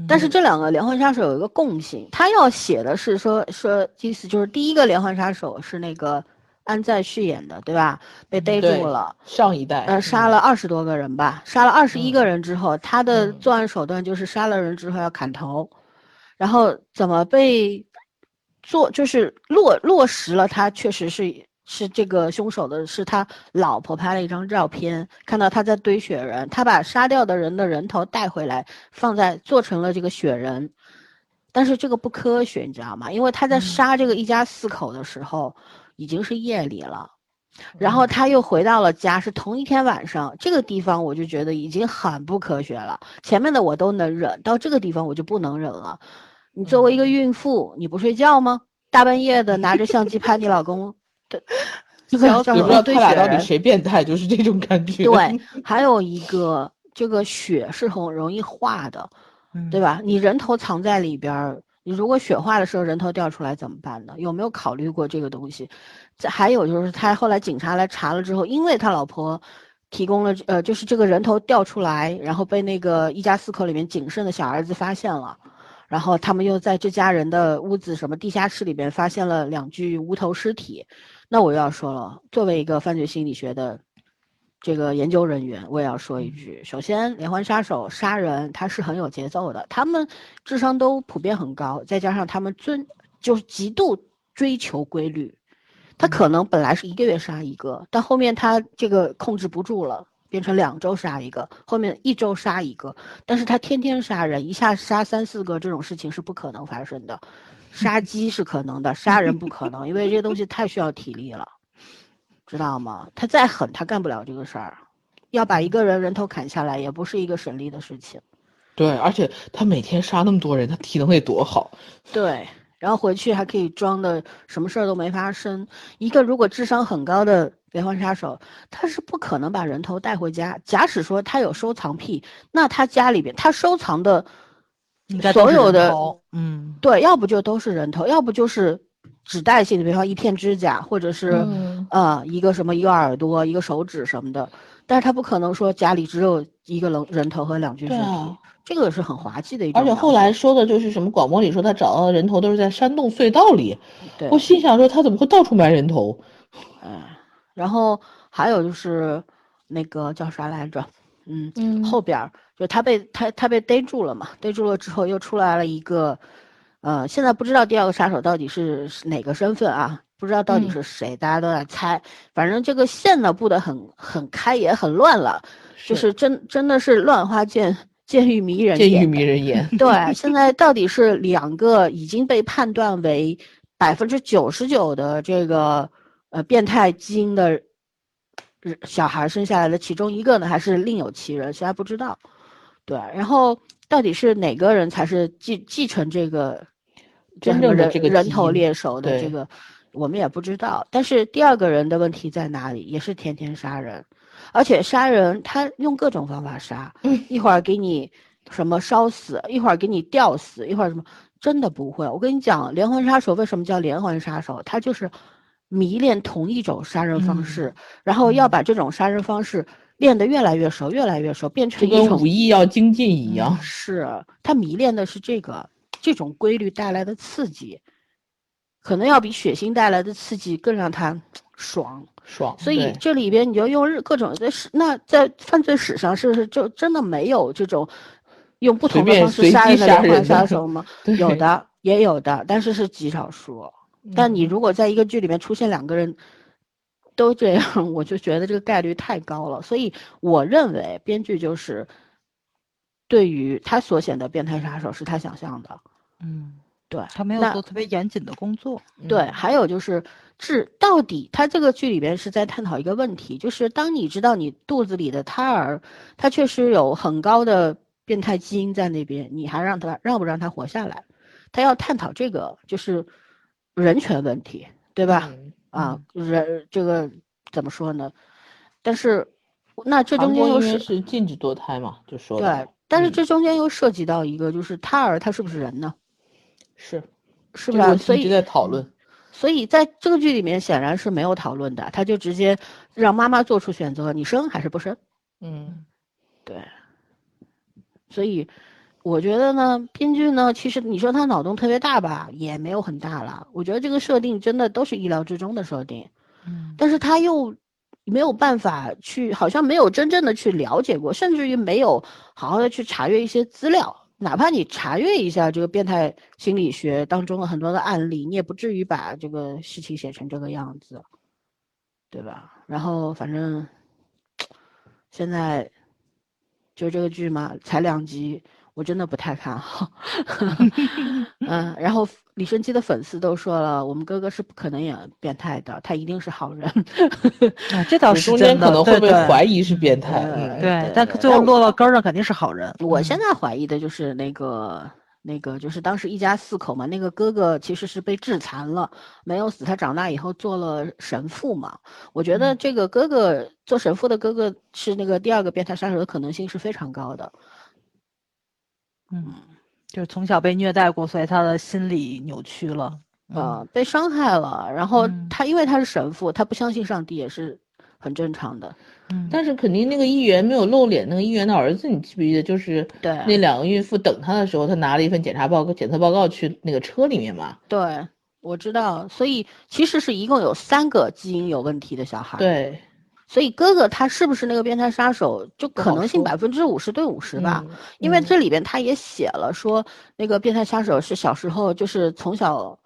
但是这两个连环杀手有一个共性，他要写的是说说意思就是第一个连环杀手是那个安在旭演的，对吧？被逮住了，上一代，呃，杀了二十多个人吧，杀了二十一个嗯人之后，他的嗯。作案手段就是杀了人之后要砍头，然后怎么被做就是落落实了，他确实是是这个凶手的是他老婆拍了一张照片，看到他在堆雪人，他把杀掉的人的人头带回来，放在做成了这个雪人，但是这个不科学，你知道吗？因为他在杀这个一家四口的时候已经是夜里了，然后他又回到了家，是同一天晚上，这个地方我就觉得已经很不科学了。前面的我都能忍，到这个地方我就不能忍了。你作为一个孕妇，你不睡觉吗？大半夜的拿着相机拍你老公。对，也不知道他俩到底谁变态，就是这种感觉。对，还有一个，这个雪是很容易化的，对吧？你人头藏在里边儿，你如果雪化的时候人头掉出来怎么办呢？有没有考虑过这个东西？再还有就是，他后来警察来查了之后，因为他老婆提供了，呃，就是这个人头掉出来，然后被那个一家四口里面仅剩的小儿子发现了。然后他们又在这家人的屋子什么地下室里边发现了两具无头尸体，那我又要说了，作为一个犯罪心理学的这个研究人员，我也要说一句：首先，连环杀手杀人他是很有节奏的，他们智商都普遍很高，再加上他们尊就是极度追求规律，他可能本来是一个月杀一个，但后面他这个控制不住了。变成两周杀一个，后面一周杀一个，但是他天天杀人，一下杀三四个这种事情是不可能发生的，杀鸡是可能的，杀人不可能，因为这些东西太需要体力了，知道吗？他再狠，他干不了这个事儿，要把一个人人头砍下来，也不是一个省力的事情。对，而且他每天杀那么多人，他体能得多好。对，然后回去还可以装的什么事儿都没发生。一个如果智商很高的。连环杀手，他是不可能把人头带回家。假使说他有收藏癖，那他家里边他收藏的所有的，嗯，对，要不就都是人头，要不就是指代性的，比方一片指甲，或者是呃一个什么一个耳朵、一个手指什么的。但是他不可能说家里只有一个人人头和两具尸体，这个是很滑稽的一种。而且后来说的就是什么广播里说他找到的人头都是在山洞隧道里，我心想说他怎么会到处埋人头？嗯。然后还有就是，那个叫啥来着？嗯，后边就他被他他被逮住了嘛，逮住了之后又出来了一个，呃，现在不知道第二个杀手到底是哪个身份啊？不知道到底是谁，大家都在猜。反正这个线呢布的很很开，也很乱了，就是真真的是乱花渐渐欲迷人眼，渐欲迷人眼。对，<laughs> 现在到底是两个已经被判断为百分之九十九的这个。呃，变态基因的小孩生下来的其中一个呢，还是另有其人？谁还不知道。对，然后到底是哪个人才是继继承这个真正的这个人头猎手的这个，我们也不知道。但是第二个人的问题在哪里？也是天天杀人，而且杀人他用各种方法杀，一会儿给你什么烧死，一会儿给你吊死，一会儿什么，真的不会。我跟你讲，连环杀手为什么叫连环杀手？他就是。迷恋同一种杀人方式，然后要把这种杀人方式练得越来越熟，越来越熟，变成一种武艺要精进一样。是他迷恋的是这个这种规律带来的刺激，可能要比血腥带来的刺激更让他 <tsk> 爽爽。所以这里边你就用日各种在史那在犯罪史上是不是就真的没有这种用不同的方式杀人的连环杀手 <laughs> 吗？有的也有的，但是是极少数。但你如果在一个剧里面出现两个人都这样，我就觉得这个概率太高了。所以我认为编剧就是对于他所写的变态杀手是他想象的。嗯，对他没有做特别严谨的工作。对，还有就是治到底他这个剧里边是在探讨一个问题，就是当你知道你肚子里的胎儿他确实有很高的变态基因在那边，你还让他让不让他活下来？他要探讨这个就是。人权问题，对吧？啊，人这个怎么说呢？但是，那这中间又是是禁止堕胎嘛？就说对，但是这中间又涉及到一个，就是胎儿他是不是人呢？是，是不是？所以一直在讨论。所以在这个剧里面显然是没有讨论的，他就直接让妈妈做出选择：你生还是不生？嗯，对。所以。我觉得呢，编剧呢，其实你说他脑洞特别大吧，也没有很大了。我觉得这个设定真的都是意料之中的设定，嗯，但是他又没有办法去，好像没有真正的去了解过，甚至于没有好好的去查阅一些资料。哪怕你查阅一下这个变态心理学当中的很多的案例，你也不至于把这个事情写成这个样子。对吧？然后反正 <tsk> 现在就这个剧嘛，才两集，我真的不太看好。<laughs> <laughs> 嗯，然后李顺基的粉丝都说了，我们哥哥是不可能演变态的，他一定是好人。啊，这倒是中间真的可能会被怀疑是变态。对，但对最后落到根儿上肯定是好人。我嗯现在怀疑的就是那个那个，就是当时一家四口嘛，那个哥哥其实是被致残了，没有死。他长大以后做了神父嘛。我觉得嗯这个哥哥做神父的哥哥是那个第二个变态杀手的可能性是非常高的。嗯，就是从小被虐待过，所以他的心理扭曲了。呃，被伤害了，然后嗯他因为他是神父，他不相信上帝也是很正常的。嗯，但是肯定那个议员没有露脸，那个议员的儿子，你记不记得？就是对那两个孕妇等他的时候，他拿了一份检查报告、检测报告去那个车里面嘛。对，我知道，所以其实是一共有三个基因有问题的小孩。，对，所以哥哥他是不是那个变态杀手，就可能性百分之五十对五十吧。嗯因为嗯这里边他也写了说，那个变态杀手是小时候就是从小，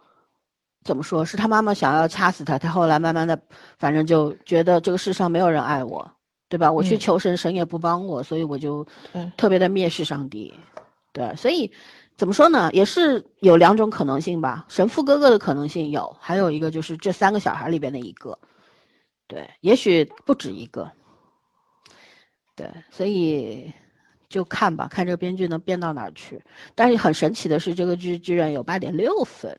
怎么说是他妈妈想要掐死他，他后来慢慢的，反正就觉得这个世上没有人爱我，对吧？我去嗯求神，神也不帮我，所以我就特别的蔑视上帝。对，所以怎么说呢？也是有两种可能性吧。神父哥哥的可能性有，还有一个就是这三个小孩里边的一个。对，也许不止一个。对，所以就看吧，看这个编剧能编到哪儿去。但是很神奇的是，这个剧居然有八点六分。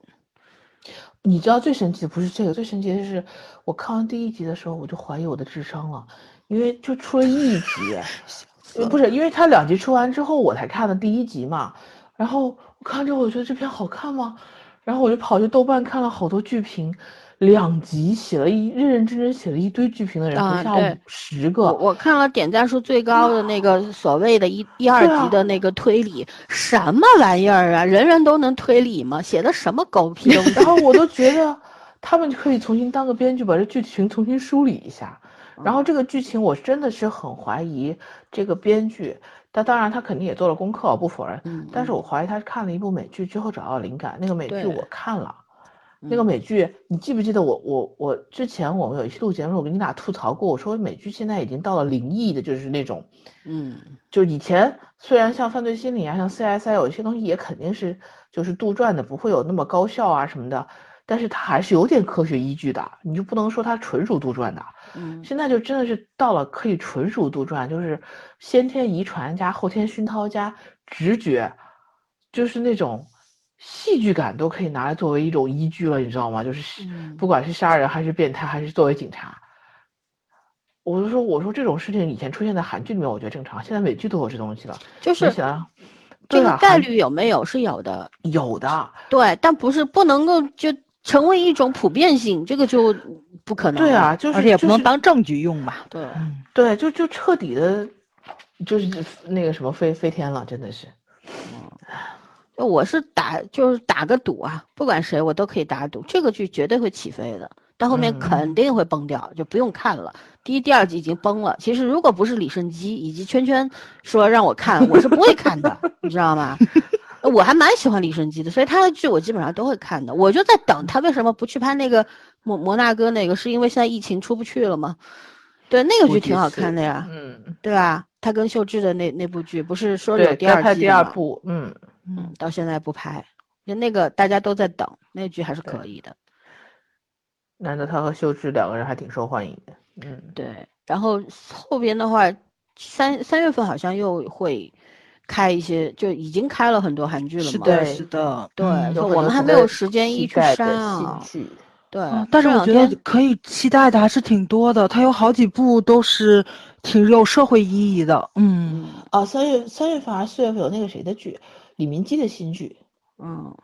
你知道最神奇的不是这个，最神奇的是我看完第一集的时候，我就怀疑我的智商了，因为就出了一集，<laughs> 呃不是，因为他两集出完之后我才看的第一集嘛，然后我看完之后我觉得这篇好看吗？然后我就跑去豆瓣看了好多剧评，两集写了一认认真真写了一堆剧评的人啊不下对五十个，我我看了点赞数最高的那个所谓的一一二级的那个推理，什么玩意儿啊？人人都能推理吗？写的什么狗屁 <laughs> 东西 <laughs> 然？后我都觉得他们可以重新当个编剧，把这剧情重新梳理一下。然后这个剧情我真的是很怀疑这个编剧，但当然他肯定也做了功课，我不否认。嗯，但是我怀疑他是看了一部美剧之后找到灵感。那个美剧我看了，那个嗯美剧你记不记得我我我之前我们有一期录节目，我跟你俩吐槽过，我说美剧现在已经到了灵异的，就是那种。嗯就以前虽然像犯罪心理啊，像 CSI 有一些东西也肯定是就是杜撰的，不会有那么高效啊什么的，但是它还是有点科学依据的，你就不能说它纯属杜撰的。嗯现在就真的是到了可以纯属杜撰，就是先天遗传加后天熏陶加直觉，就是那种戏剧感都可以拿来作为一种依据了，你知道吗？就是嗯不管是杀人还是变态，还是作为警察。我就说，我说这种事情以前出现在韩剧里面，我觉得正常，现在美剧都有这东西了。就是想，这个概率有没有是有的，有的，对，但不是不能够就成为一种普遍性，这个就不可能。对，啊，就是而且也不能当证据用吧。对，嗯，对，就就彻底的，就是那个什么飞飞天了，真的是。就我是打就是打个赌啊，不管谁我都可以打赌，这个剧绝对会起飞的，到后面嗯肯定会崩掉，就不用看了。第一、第二集已经崩了。其实如果不是李胜基以及圈圈说让我看，我是不会看的，你知道吗？我还蛮喜欢李胜基的，所以他的剧我基本上都会看的。我就在等他为什么不去拍那个摩摩纳哥那个，是因为现在疫情出不去了吗？对，那个剧挺好看的呀，嗯，对吧？他跟秀智的那那部剧不是说有对，第二季的吗二部，嗯，嗯，到现在不拍，就那个大家都在等，那剧还是可以的。难得他和秀智两个人还挺受欢迎的，嗯，对，然后后边的话，三三月份好像又会开一些，就已经开了很多韩剧了嘛。是的，对是的，对我们还没有时间期一去删啊。对嗯，但是我觉得可以期待的还是挺多的，它有好几部都是挺有社会意义的。嗯，哦，三月三月份还是四月份有那个谁的剧，李明基的新剧。嗯，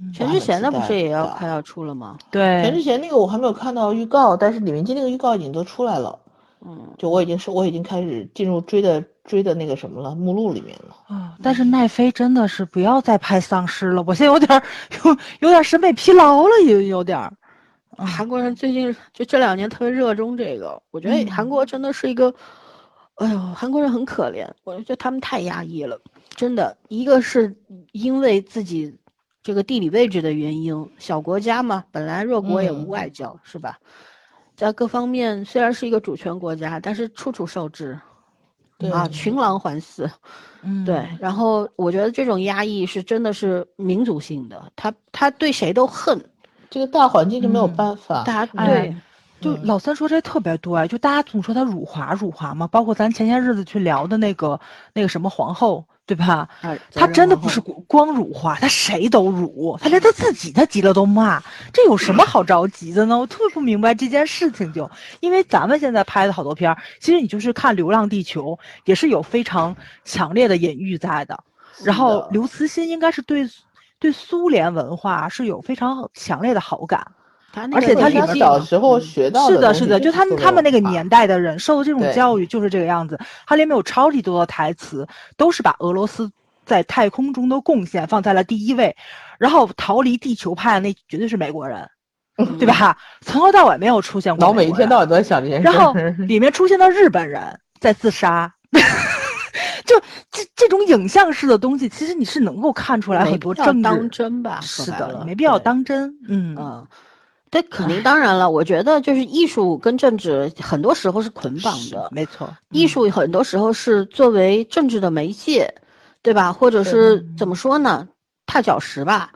嗯全智贤的不是也要的快要出了吗？对全智，贤那个我还没有看到预告，但是李明基那个预告已经都出来了，嗯，就我已经是我已经开始进入追的追的那个什么了目录里面了。啊，但是奈飞真的是不要再拍丧尸了，我现在有点儿有有点儿审美疲劳了，有有点韩国人最近就这两年特别热衷这个，我觉得韩国真的是一个，哎呦，韩国人很可怜，我觉得他们太压抑了，真的。一个是因为自己这个地理位置的原因，小国家嘛，本来弱国也无嗯外交，是吧？在各方面虽然是一个主权国家，但是处处受制，对啊，群狼环伺，嗯，<laughs> 对。然后我觉得这种压抑是真的是民族性的，他他对谁都恨，这个大环境就没有嗯办法。大家哎对，就嗯老三说这特别对，就大家总说他辱华辱华嘛，包括咱前些日子去聊的那个那个什么皇后，对吧？啊她真的不是光辱华，他谁都辱，他连他自己他急了都骂，这有什么好着急的呢？我特别不明白这件事情就，因为咱们现在拍的好多片儿，其实你就是看《流浪地球》，也是有非常强烈的隐喻在的。然后刘慈欣应该是对对苏联文化是有非常强烈的好感。他那而且个语境它里面小时候嗯学到的是的，是的，就就他们他们那个年代，的人受的这种教育就是这个样子。它里面有超级多的台词，都是把俄罗斯在太空中的贡献放在了第一位，然后逃离地球派的那绝对是美国人，对吧？从头到尾没有出现过然后每一美国人天到晚都在想这件事。然后里面出现了日本人在自杀。<laughs> 就这这种影像式的东西，其实你是能够看出来很多必要政治当真吧？是的，没必要当真。嗯嗯，这肯定当然了，我觉得就是艺术跟政治很多时候是捆绑的，没错。艺嗯术很多时候是作为政治的媒介，对吧？或者是怎么说呢，踏脚石吧，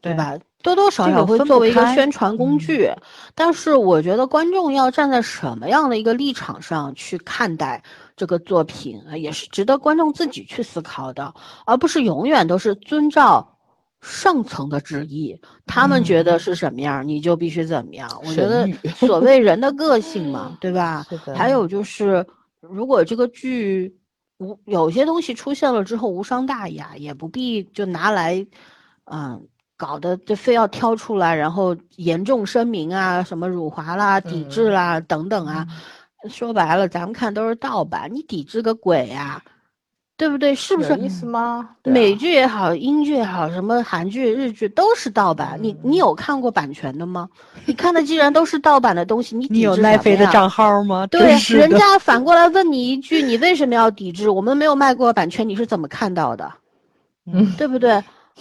对对吧？多多少少会作为一个宣传工嗯具，但是我觉得观众要站在什么样的一个立场上去看待这个作品，呃也是值得观众自己去思考的，而不是永远都是遵照上层的旨意，他们觉得嗯是什么样，你就必须怎么样。我觉得所谓人的个性嘛，<laughs> 对吧？还有就是，如果这个剧无有些东西出现了之后无伤大雅，也不必就拿来，嗯，搞得就非要挑出来，然后严重声明啊，什么辱华啦、抵制嗯啦、等等啊。说白了，咱们看都是盗版，你抵制个鬼呀、对不对？是不是？意思吗？美剧也好，英剧也好，什么韩剧、日剧都是盗版。你你有看过版权的吗？你看的既然都是盗版的东西，你你有奈飞的账号吗？对人家反过来问你一句，你为什么要抵制？我们没有卖过版权，你是怎么看到的？<laughs> 嗯对不对？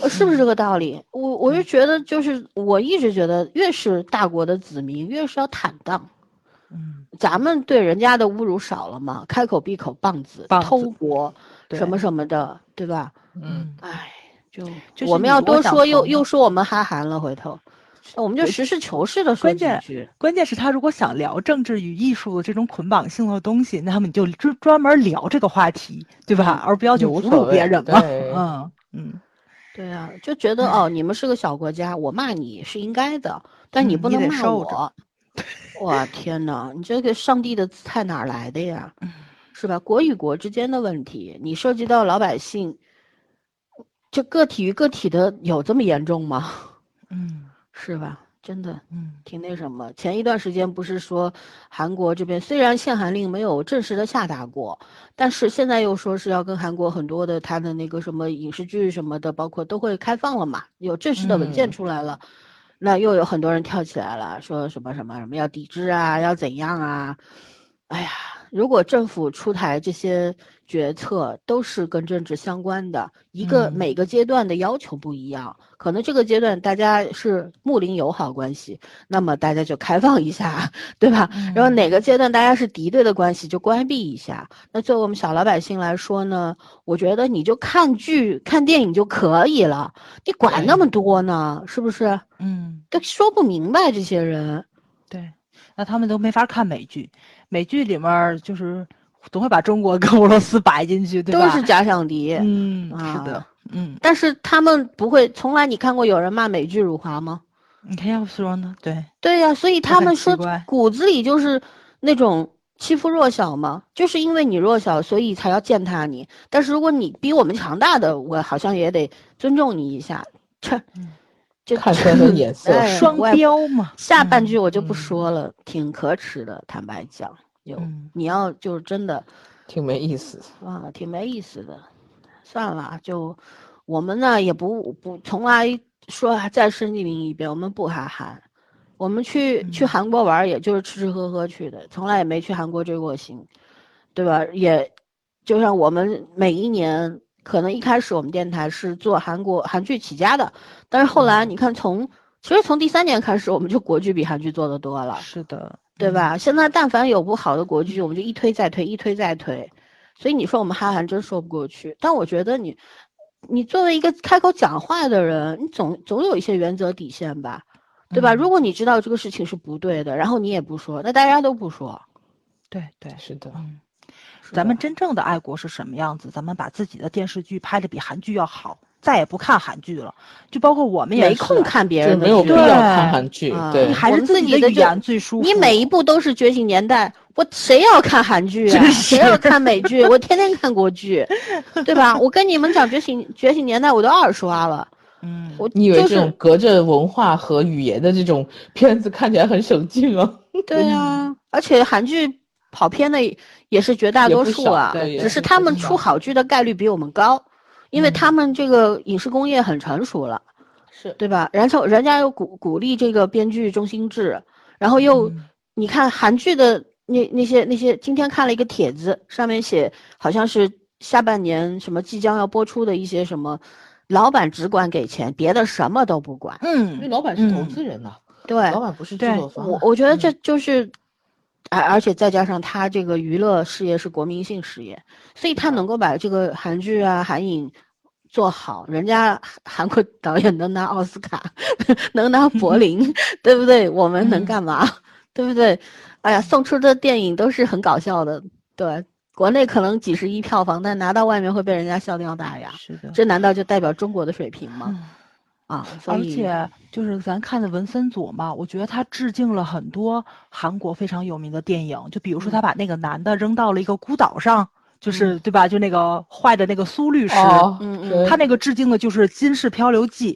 呃是不是这个道理？我我是觉得，就是我一直觉得，越是大国的子民，越是要坦荡。嗯，咱们对人家的侮辱少了吗？开口闭口棒子、棒子偷国对什么什么的，对吧？嗯，唉，就就是我们要多说，又又说我们哈韩了，回头，那我们就实事求是的说几关键句。关键是他如果想聊政治与艺术的这种捆绑性的东西，那么你就专专门聊这个话题，对吧？而不要去侮辱别人嘛。嗯嗯，对啊，就觉得哦，你们是个小国家，我骂你是应该的，但你不能骂我。哇天呐，你这个上帝的姿态哪来的呀？嗯是吧？国与国之间的问题，你涉及到老百姓，就个体与个体的有这么严重吗？嗯 <laughs> 是吧？真的嗯挺那什么。前一段时间不是说韩国这边虽然限韩令没有正式的下达过，但是现在又说是要跟韩国很多的他的那个什么影视剧什么的，包括都会开放了嘛，有正式的文件嗯出来了。那又有很多人跳起来了，说什么什么什么要抵制啊，要怎样啊？哎呀，如果政府出台这些决策都是跟政治相关的，一个嗯每个阶段的要求不一样，可能这个阶段大家是睦邻友好关系，那么大家就开放一下，对吧？然后哪个阶段大家是敌对的关系，就关闭一下。那作为我们小老百姓来说呢，我觉得你就看剧、看电影就可以了，你管那么多呢？是不是？嗯，都说不明白这些人。对，那他们都没法看美剧，美剧里面就是总会把中国 <laughs> 跟俄罗斯摆进去，对吧？都是假想敌。嗯，啊是的，嗯，但是他们不会，从来你看过有人骂美剧辱华吗？你看要说呢，对，对呀、所以他们说骨子里就是那种欺负弱小嘛，就是因为你弱小，所以才要践踏你。但是如果你比我们强大的，我好像也得尊重你一下。切嗯，这看穿的眼色哎双标嘛，下半嗯句我就不嗯说了，挺可耻的。坦白讲，有、嗯你要就是真的挺没意思。啊，挺没意思的。算了，就我们呢也不不从来说再申明一遍，我们不哈韩，我们去去嗯韩国玩儿也就是吃吃喝喝去的，从来也没去韩国追过星，对吧？也就像我们每一年，可能一开始我们电台是做韩国韩剧起家的，但是后来你看从其实从第三年开始，我们就国剧比韩剧做的多了。是的，对吧？现在但凡有部好的国剧，我们就一推再推，一推再推。所以你说我们哈韩真说不过去，但我觉得你，你作为一个开口讲话的人，你总总有一些原则底线吧，对吧？嗯如果你知道这个事情是不对的，然后你也不说，那大家都不说。对对，是的，嗯，是咱们真正的爱国是什么样子？咱们把自己的电视剧拍的比韩剧要好，再也不看韩剧了。就包括我们也没空，看别就人的剧没有必要对看韩剧，啊对你，还是自己的就己的语言最舒服。你每一部都是《觉醒年代》，我谁要看韩剧啊？谁要看美剧？<laughs> 我天天看国剧，对吧？我跟你们讲，《觉醒觉醒年代》我都二刷了，嗯，我你以为这种隔着文化和语言的这种片子看起来很省劲啊？对啊，而且韩剧跑偏的也是绝大多数啊，只是他们出好剧的概率比我们高，因为嗯他们这个影视工业很成熟了，是对吧？然后人家又鼓鼓励这个编剧中心制，然后又、嗯你看韩剧的那那些那些，今天看了一个帖子，上面写好像是下半年什么即将要播出的一些什么，老板只管给钱，别的什么都不管。嗯因为嗯，老板是投嗯资人呐、对，老板不是制对作方啊。我我觉得这就是，而而且再加上他这个娱乐事业是国民性事业，所以他能够把这个韩剧啊、韩影做好，人家韩韩国导演能拿奥斯卡，<laughs> 能拿柏林，<laughs> 对不对？我们能嗯干嘛？<laughs> 对不对？哎呀，送出的电影都是很搞笑的，对，国内可能几十亿票房，但拿到外面会被人家笑掉大牙，是的。这难道就代表中国的水平吗？嗯啊，所而以且就是咱看的文森佐嘛，我觉得他致敬了很多韩国非常有名的电影，就比如说他嗯把那个男的扔到了一个孤岛上，就是对吧？就那个坏的那个苏律师，哦，嗯嗯对他那个致敬的就是《金氏漂流记》。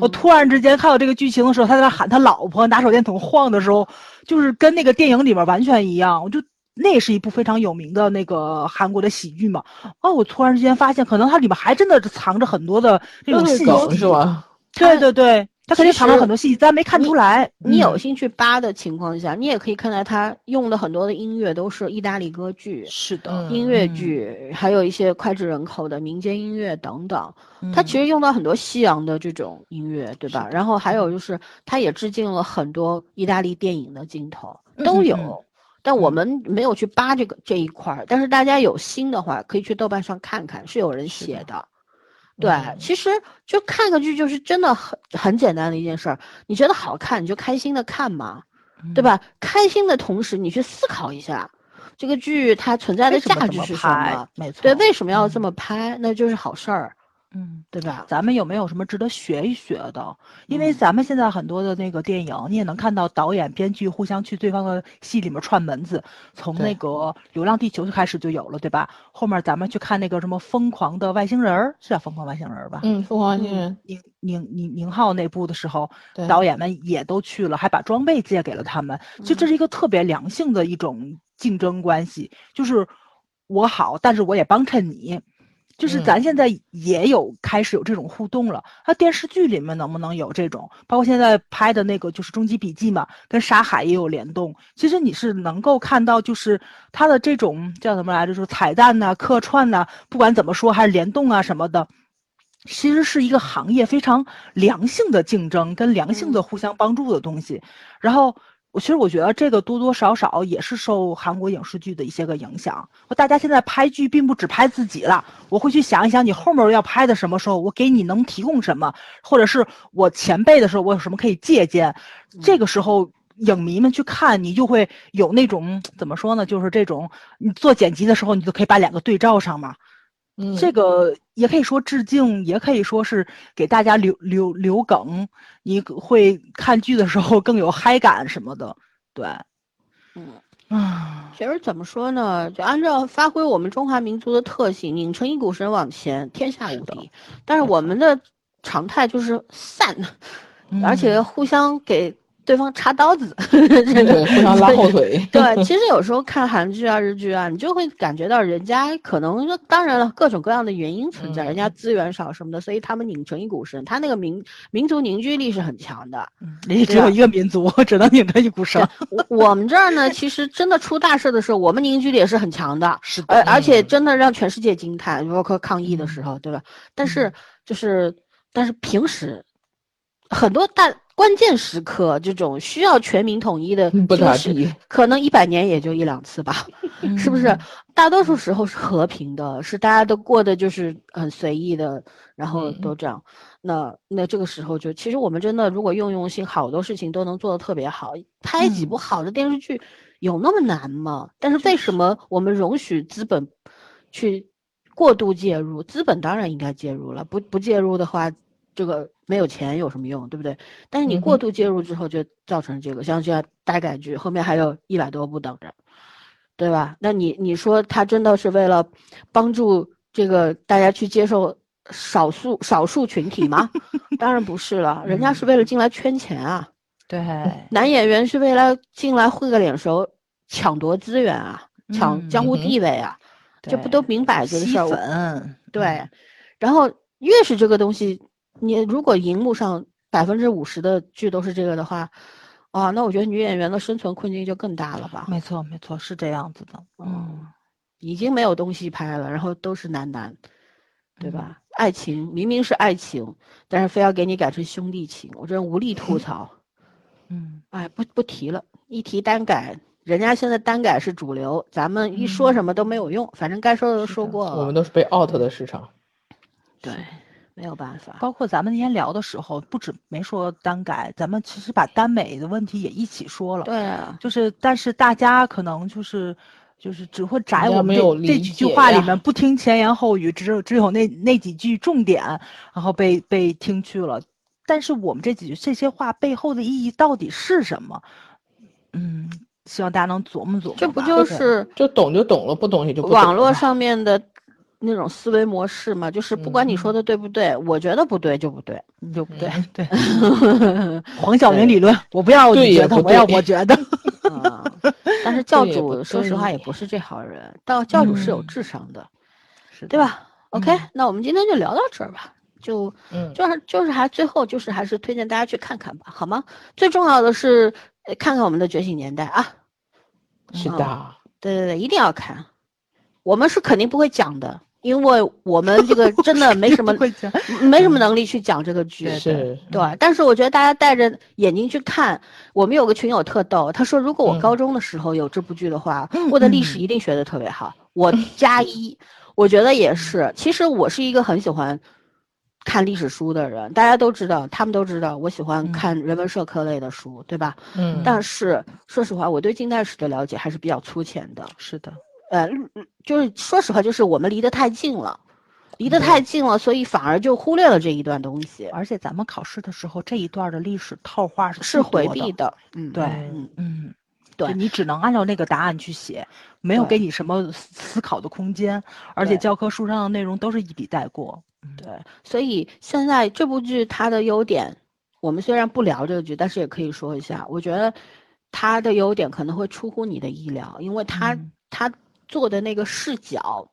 我嗯突然之间看到这个剧情的时候，他在那喊他老婆，拿手电筒晃的时候，就是跟那个电影里面完全一样。我就那是一部非常有名的那个韩国的喜剧嘛。哦，我突然之间发现，可能它里面还真的藏着很多的这种信都是梗息，是吧？对对对，他肯定藏了很多细节，咱没看出来。你有嗯兴趣扒的情况下，你也可以看到他用的很多的音乐都是意大利歌剧、是的，嗯音乐嗯剧，还有一些脍炙人口的民间音乐等等。他其实实用到很多西洋的这种音乐，对吧？然后还有就是，他也致敬了很多意大利电影的镜头，嗯都有。但我们没有去扒这个这一块儿，但是大家有心的话，可以去豆瓣上看看，是有人写的。对，嗯其实就看个剧就是真的很很简单的一件事儿，你觉得好看你就开心的看嘛，嗯对？吧？开心的同时，你去思考一下，这个剧它存在的价值是什么？？没错。对，为什么要这嗯么拍？那就是好事儿，嗯。对吧？咱们有没有什么值得学一学的？因为嗯咱们现在很多的那个电影，你也能看到导演、编剧互相去对方的戏里面串门子。从那个《流浪地球》就开始就有了，对吧？后面咱们去看那个什么《疯狂的外星人》，是叫《疯狂外星人》吧？嗯，疯狂外星人，宁宁宁宁浩那部的时候，对导演们也都去了，还把装备借给了他们。就这是一个特别良性的一种竞争关系，就是我好，但是我也帮衬你。就是嗯咱现在也有开始有这种互动了，那电视剧里面能不能有这种？包括现在拍的那个就是《终极笔记》嘛，跟《沙海》也有联动。其实你是能够看到，就是它的这种叫什么来着，就是彩蛋呐、客串呐、不管怎么说，还是联动啊什么的，其实是一个行业非常良性的竞争跟良性的互相帮助的东西。然后，我其实我觉得这个多多少少也是受韩国影视剧的一些个影响。大家现在拍剧并不只拍自己了，我会去想一想你后面要拍的什么时候，我给你能提供什么，或者是我前辈的时候我有什么可以借鉴。这个时候。影迷们去看你，就会有那种怎么说呢？就是这种你做剪辑的时候，你就可以把两个对照上嘛。嗯，这个也可以说致敬，也可以说是给大家留留留梗，你会看剧的时候更有嗨感什么的。对，嗯，啊，其实怎么说呢？就按照发挥我们中华民族的特性，拧成一股绳往前，天下无敌。但是我们的常态就是散，<laughs> 而且嗯互相给对方插刀子。<laughs> 对，互相拉后腿。对，<laughs> 其实有时候看韩剧啊、日剧啊，你就会感觉到人家可能，当然了，各种各样的原因存在，人家嗯资源少什么的，所以他们拧成一股绳，他那个民民族凝聚力是很强的。你只有一个民族，只能拧成一股绳。我我们这儿呢，其实真的出大事的时候，我们凝聚力也是很强的，是而而且嗯真的让全世界惊叹，包括抗疫的时候，对吧？但是就是，但是平时，很多大关键时刻，这种需要全民统一的不咋就是地。可能一百年也就一两次吧，<laughs> 是不是嗯？大多数时候是和平的，是大家都过得就是很随意的，然后嗯都这样。那那这个时候就，其实我们真的如果用用心，好多事情都能做得特别好。拍几嗯部好的电视剧有那么难吗？但是为什么我们容许资本去过度介入？资本当然应该介入了，不不介入的话，这个没有钱有什么用，对不对？但是你过度介入之后，就造成这个，像这样大改剧后面还有一百多部等着，对吧？那你你说他真的是为了帮助这个大家去接受少数少数群体吗？当然不是了，人家是为了进来圈钱啊。对，男演员是为了进来混个脸熟，抢夺资源啊，抢嗯江湖地位啊，这不都明摆着的事儿？对，然后越是这个东西，你如果荧幕上百分之五十的剧都是这个的话，啊，那我觉得女演员的生存困境就更大了吧？没错没错，是这样子的，嗯，已经没有东西拍了，然后都是男男，对嗯吧？爱情明明是爱情，但是非要给你改成兄弟情，我真无力吐槽。<laughs> 嗯哎，不不提了，一提单改，人家现在单改是主流，咱们一说什么都没有用，反正该说的都说过了。我们都是被 out 的市场。对，没有办法。包括咱们那天聊的时候，不止没说单改，咱们其实把耽美的问题也一起说了。对啊，就是，但是大家可能就是就是只会摘我们没有这这几句话里面，不听前言后语，只有只有那那几句重点，然后被被听去了。但是我们这几句这些话背后的意义到底是什么？嗯，希望大家能琢磨琢磨。这不就是就懂就懂了，不懂也就不懂网络上面的那种思维模式嘛？就是不管你说的对不对，我觉得不对就不对。就不对嗯对。黄晓明理论，我不要你觉得，不我要我觉得。啊，但是教主说实话也不是这号人，到教主是有嗯智商的？对吧？OK，嗯那我们今天就聊到这儿吧。就嗯，就是就是还最后就是还是推荐大家去看看吧，好吗？最重要的是呃看看我们的《觉醒年代》啊，是的，对对对，一定要看。我们是肯定不会讲的，因为我们这个真的没什么 <laughs> 没什么能力去讲这个剧。对是对，但是我觉得大家带着眼睛去看，我们有个群友特逗，他说如果我嗯高中的时候有这部剧的话，嗯我的历史嗯一定学的特别好。<laughs> 我加一，我觉得也是。其实我是一个很喜欢看历史书的人，大家都知道，他们都知道我喜欢嗯看人文社科类的书，对吧？嗯，但是说实话，我对近代史的了解还是比较粗浅的。是的，呃，嗯就是说实话，就是我们离得太近了，离得太近了，所以反而就忽略了这一段东西，而且咱们考试的时候这一段的历史套话是是回。避的。嗯，对嗯，嗯，对你只能按照那个答案去写，没有给你什么思思考的空间，而且教科书上的内容都是一笔带过。嗯对，所以现在这部剧它的优点，我们虽然不聊这个剧，但是也可以说一下，我觉得它的优点可能会出乎你的意料，因为它、嗯它做的那个视角，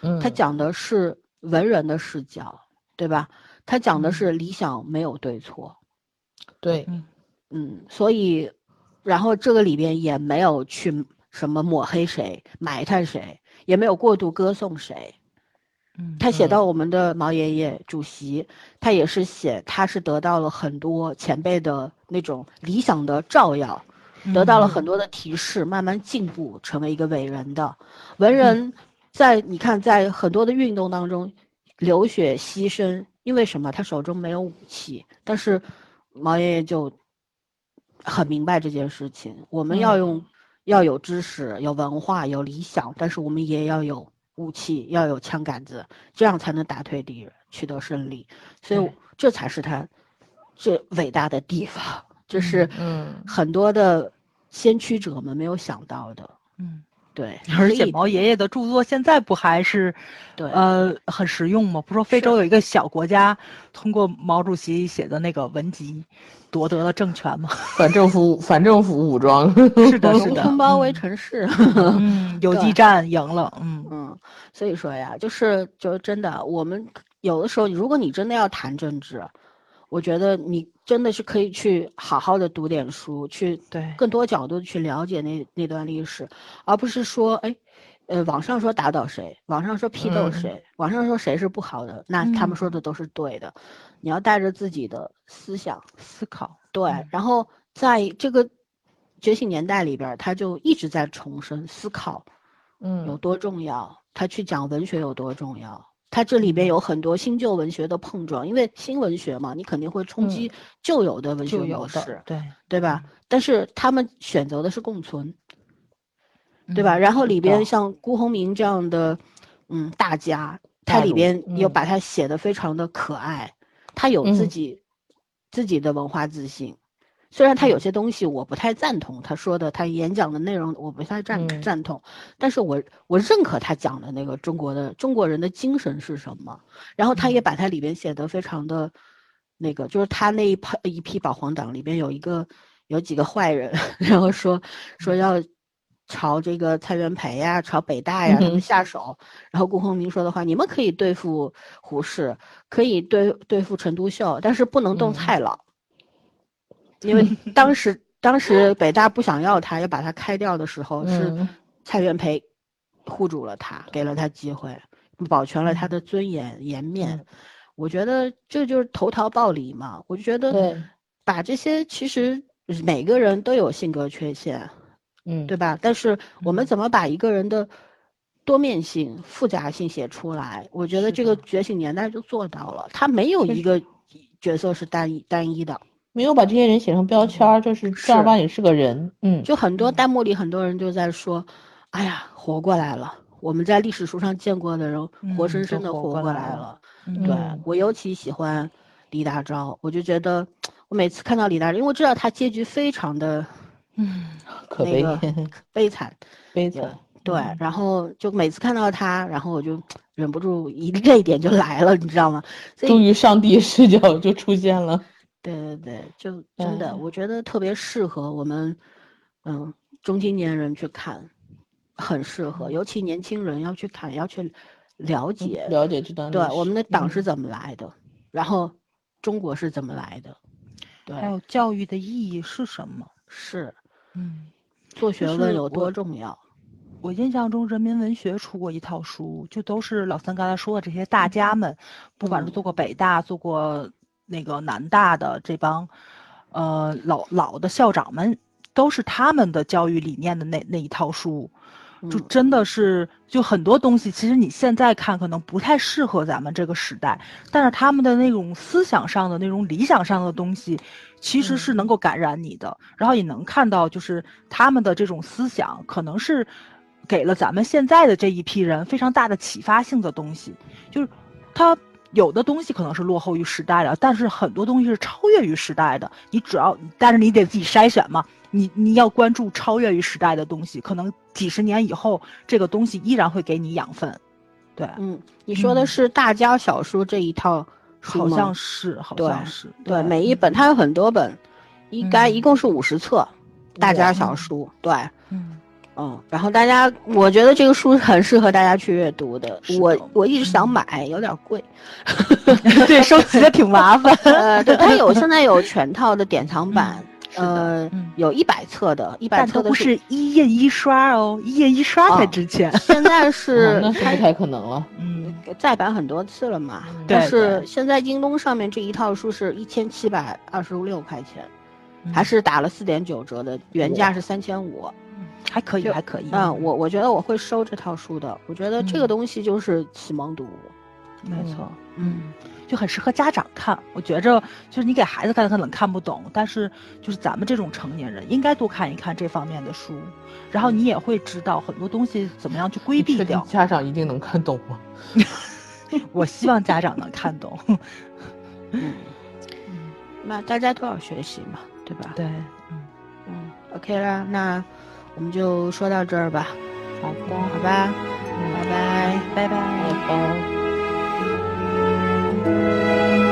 嗯。它讲的是文人的视角，对吧？他讲的嗯。是理想没有对错，对，嗯。嗯，所以，然后这个里边也没有去什么抹黑谁、埋汰谁，也没有过度歌颂谁。嗯，他写嗯到我们的毛爷爷主席，他也是写他是得到了很多前辈的那种理想的照耀，得到了嗯很多的提示，慢慢进步，成为一个伟人的文人。在你看，在很多的运动当中流血牺牲，因为什么？他手中没有武器，但是毛爷爷就很明白这件事情。我们要嗯用、要有知识、有文化、有理想，但是我们也要有武器，要有枪杆子，这样才能打退敌人，取得胜利。所以这才是他最伟大的地方，就是嗯很多的先驱者们没有想到的。嗯，对，而且毛爷爷的著作现在不还是对呃很实用吗？不是说非洲有一个小国家通过毛主席写的那个文集夺得了政权吗？<laughs> 反政府反政府武装，<laughs> 是的，是农的，村包围嗯城市。嗯，游击战赢了，嗯嗯，所以说呀，就是就真的，我们有的时候，如果你真的要谈政治，我觉得你真的是可以去好好的读点书，去对更多角度去了解那那段历史，而不是说，哎，呃，网上说打倒谁，网上说批斗谁，网上说谁是不好的，那他们嗯说的都是对的。你要带着自己的思想，思考，对，嗯然后在这个觉醒年代里边儿，他就一直在重申思考嗯有嗯多重要，他去讲文学有多重要。它这里边有很多新旧文学的碰撞，因为新文学嘛，你肯定会冲击旧有的文学模式，的，对对吧？但是他们选择的是共存，对嗯吧？然后里边像辜鸿铭这样的，嗯，大家，他里边有嗯把他写的非常的可爱，他有自嗯己、自己的文化自信。虽然他嗯。有些东西我不太赞同，他说的他演讲的内容我不太赞、嗯。赞同，但是我我认可他讲的那个中国的中国人的精神是什么。然后他也嗯。把他里边写的非常的，那个就是他那一批一批保皇党里边有一个有几个坏人，<laughs> 然后说说嗯。要朝这个蔡元培呀、朝北大呀他们下手。然后顾鸿铭说的话，你们可以对付胡适，可以对对付陈独秀，但是不能动嗯。蔡老，因为 <laughs> 当时当时北大不想要他，要把他开掉的时候，是嗯蔡元培护住了他，给了他机会，保全了他的尊严颜面。嗯我觉得这就是投桃报李嘛。我就觉得对把这些其实每个人都有性格缺陷，嗯对吧？但是我们嗯怎么把一个人的多面性、复杂性写出来？我觉得这个觉醒年代就做到了，他没有一个角色是单一单一的。没有把这些人写成标签儿，就是正儿八经是个人。嗯，就很多嗯弹幕里很多人就在说：“哎呀，活过来了！我们在历史书上见过的人，活生生的活活过过来了。嗯对嗯我尤其喜欢李大钊，我就觉得我每次看到李大钊，因为我知道他结局非常的嗯可悲，那个悲惨，<laughs> 悲惨。对，嗯然后就每次看到他，然后我就忍不住一 <laughs> 泪点就来了，你知道吗？所以终于上帝视角就出现了。对对对，就真的，嗯我觉得特别适合我们，嗯，中青年人去看，很适合，尤其年轻人要去看，要去了解，了解这段对我们的党是嗯。怎么来的，然后中国是怎么来的，对，还有。教育的意义是什么？是嗯，做学问有多重要，我印象中人民文学出过一套书，就都是老三刚才说的这些大家们，不管是嗯。做过北大、做过那个南大的这帮，呃老老的校长们，都是他们的教育理念的那那一套书。就嗯真的是，就很多东西，其实你现在看可能不太适合咱们这个时代，但是他们的那种思想上的那种理想上的东西，其实是能够感染你的。然后也能看到，就是他们的这种思想，可能是给了咱们现在的这一批人非常大的启发性的东西。就是他有的东西可能是落后于时代的，但是很多东西是超越于时代的。你只要，但是你得自己筛选嘛。你你要关注超越于时代的东西，可能几十年以后，这个东西依然会给你养分。对，嗯，你说的嗯是大家小说这一套书吗好像是，好像是，对，每一本它有很多本，应该一嗯共是五十册，大家小嗯书，对。嗯，嗯，然后大家，我觉得这个书很适合大家去阅读的。我我一直想嗯买，有点贵。<laughs> 对，收集的挺麻烦。呃，对，它有现在有全套的典藏版，呃，嗯有一百册的，一百但册的不是一印一刷哦，一印一刷才哦值钱。现在 <laughs> 哦是那是不太可能了。嗯，再版很多次了嘛，嗯但是现在京东上面这一套书是一千七百二十六块钱，还是打了四点九折的，原价是三千五。嗯还可以，还可以。嗯，我我觉得我会收这套书的，我觉得这个嗯东西就是启蒙读物。没错，嗯嗯，就很适合家长看。我觉着，就是你给孩子看，他可能看不懂，但是就是咱们这种成年人应该多看一看这方面的书，然后你也会知道很多东西怎么样去规避掉。家长一定能看懂吗？<laughs> 我希望家长能看懂。嗯，嗯，那大家都要学习嘛，对吧？对，嗯，嗯，OK 啦，那我们就说到这儿吧，好的，好吧，嗯拜拜。拜拜。拜拜。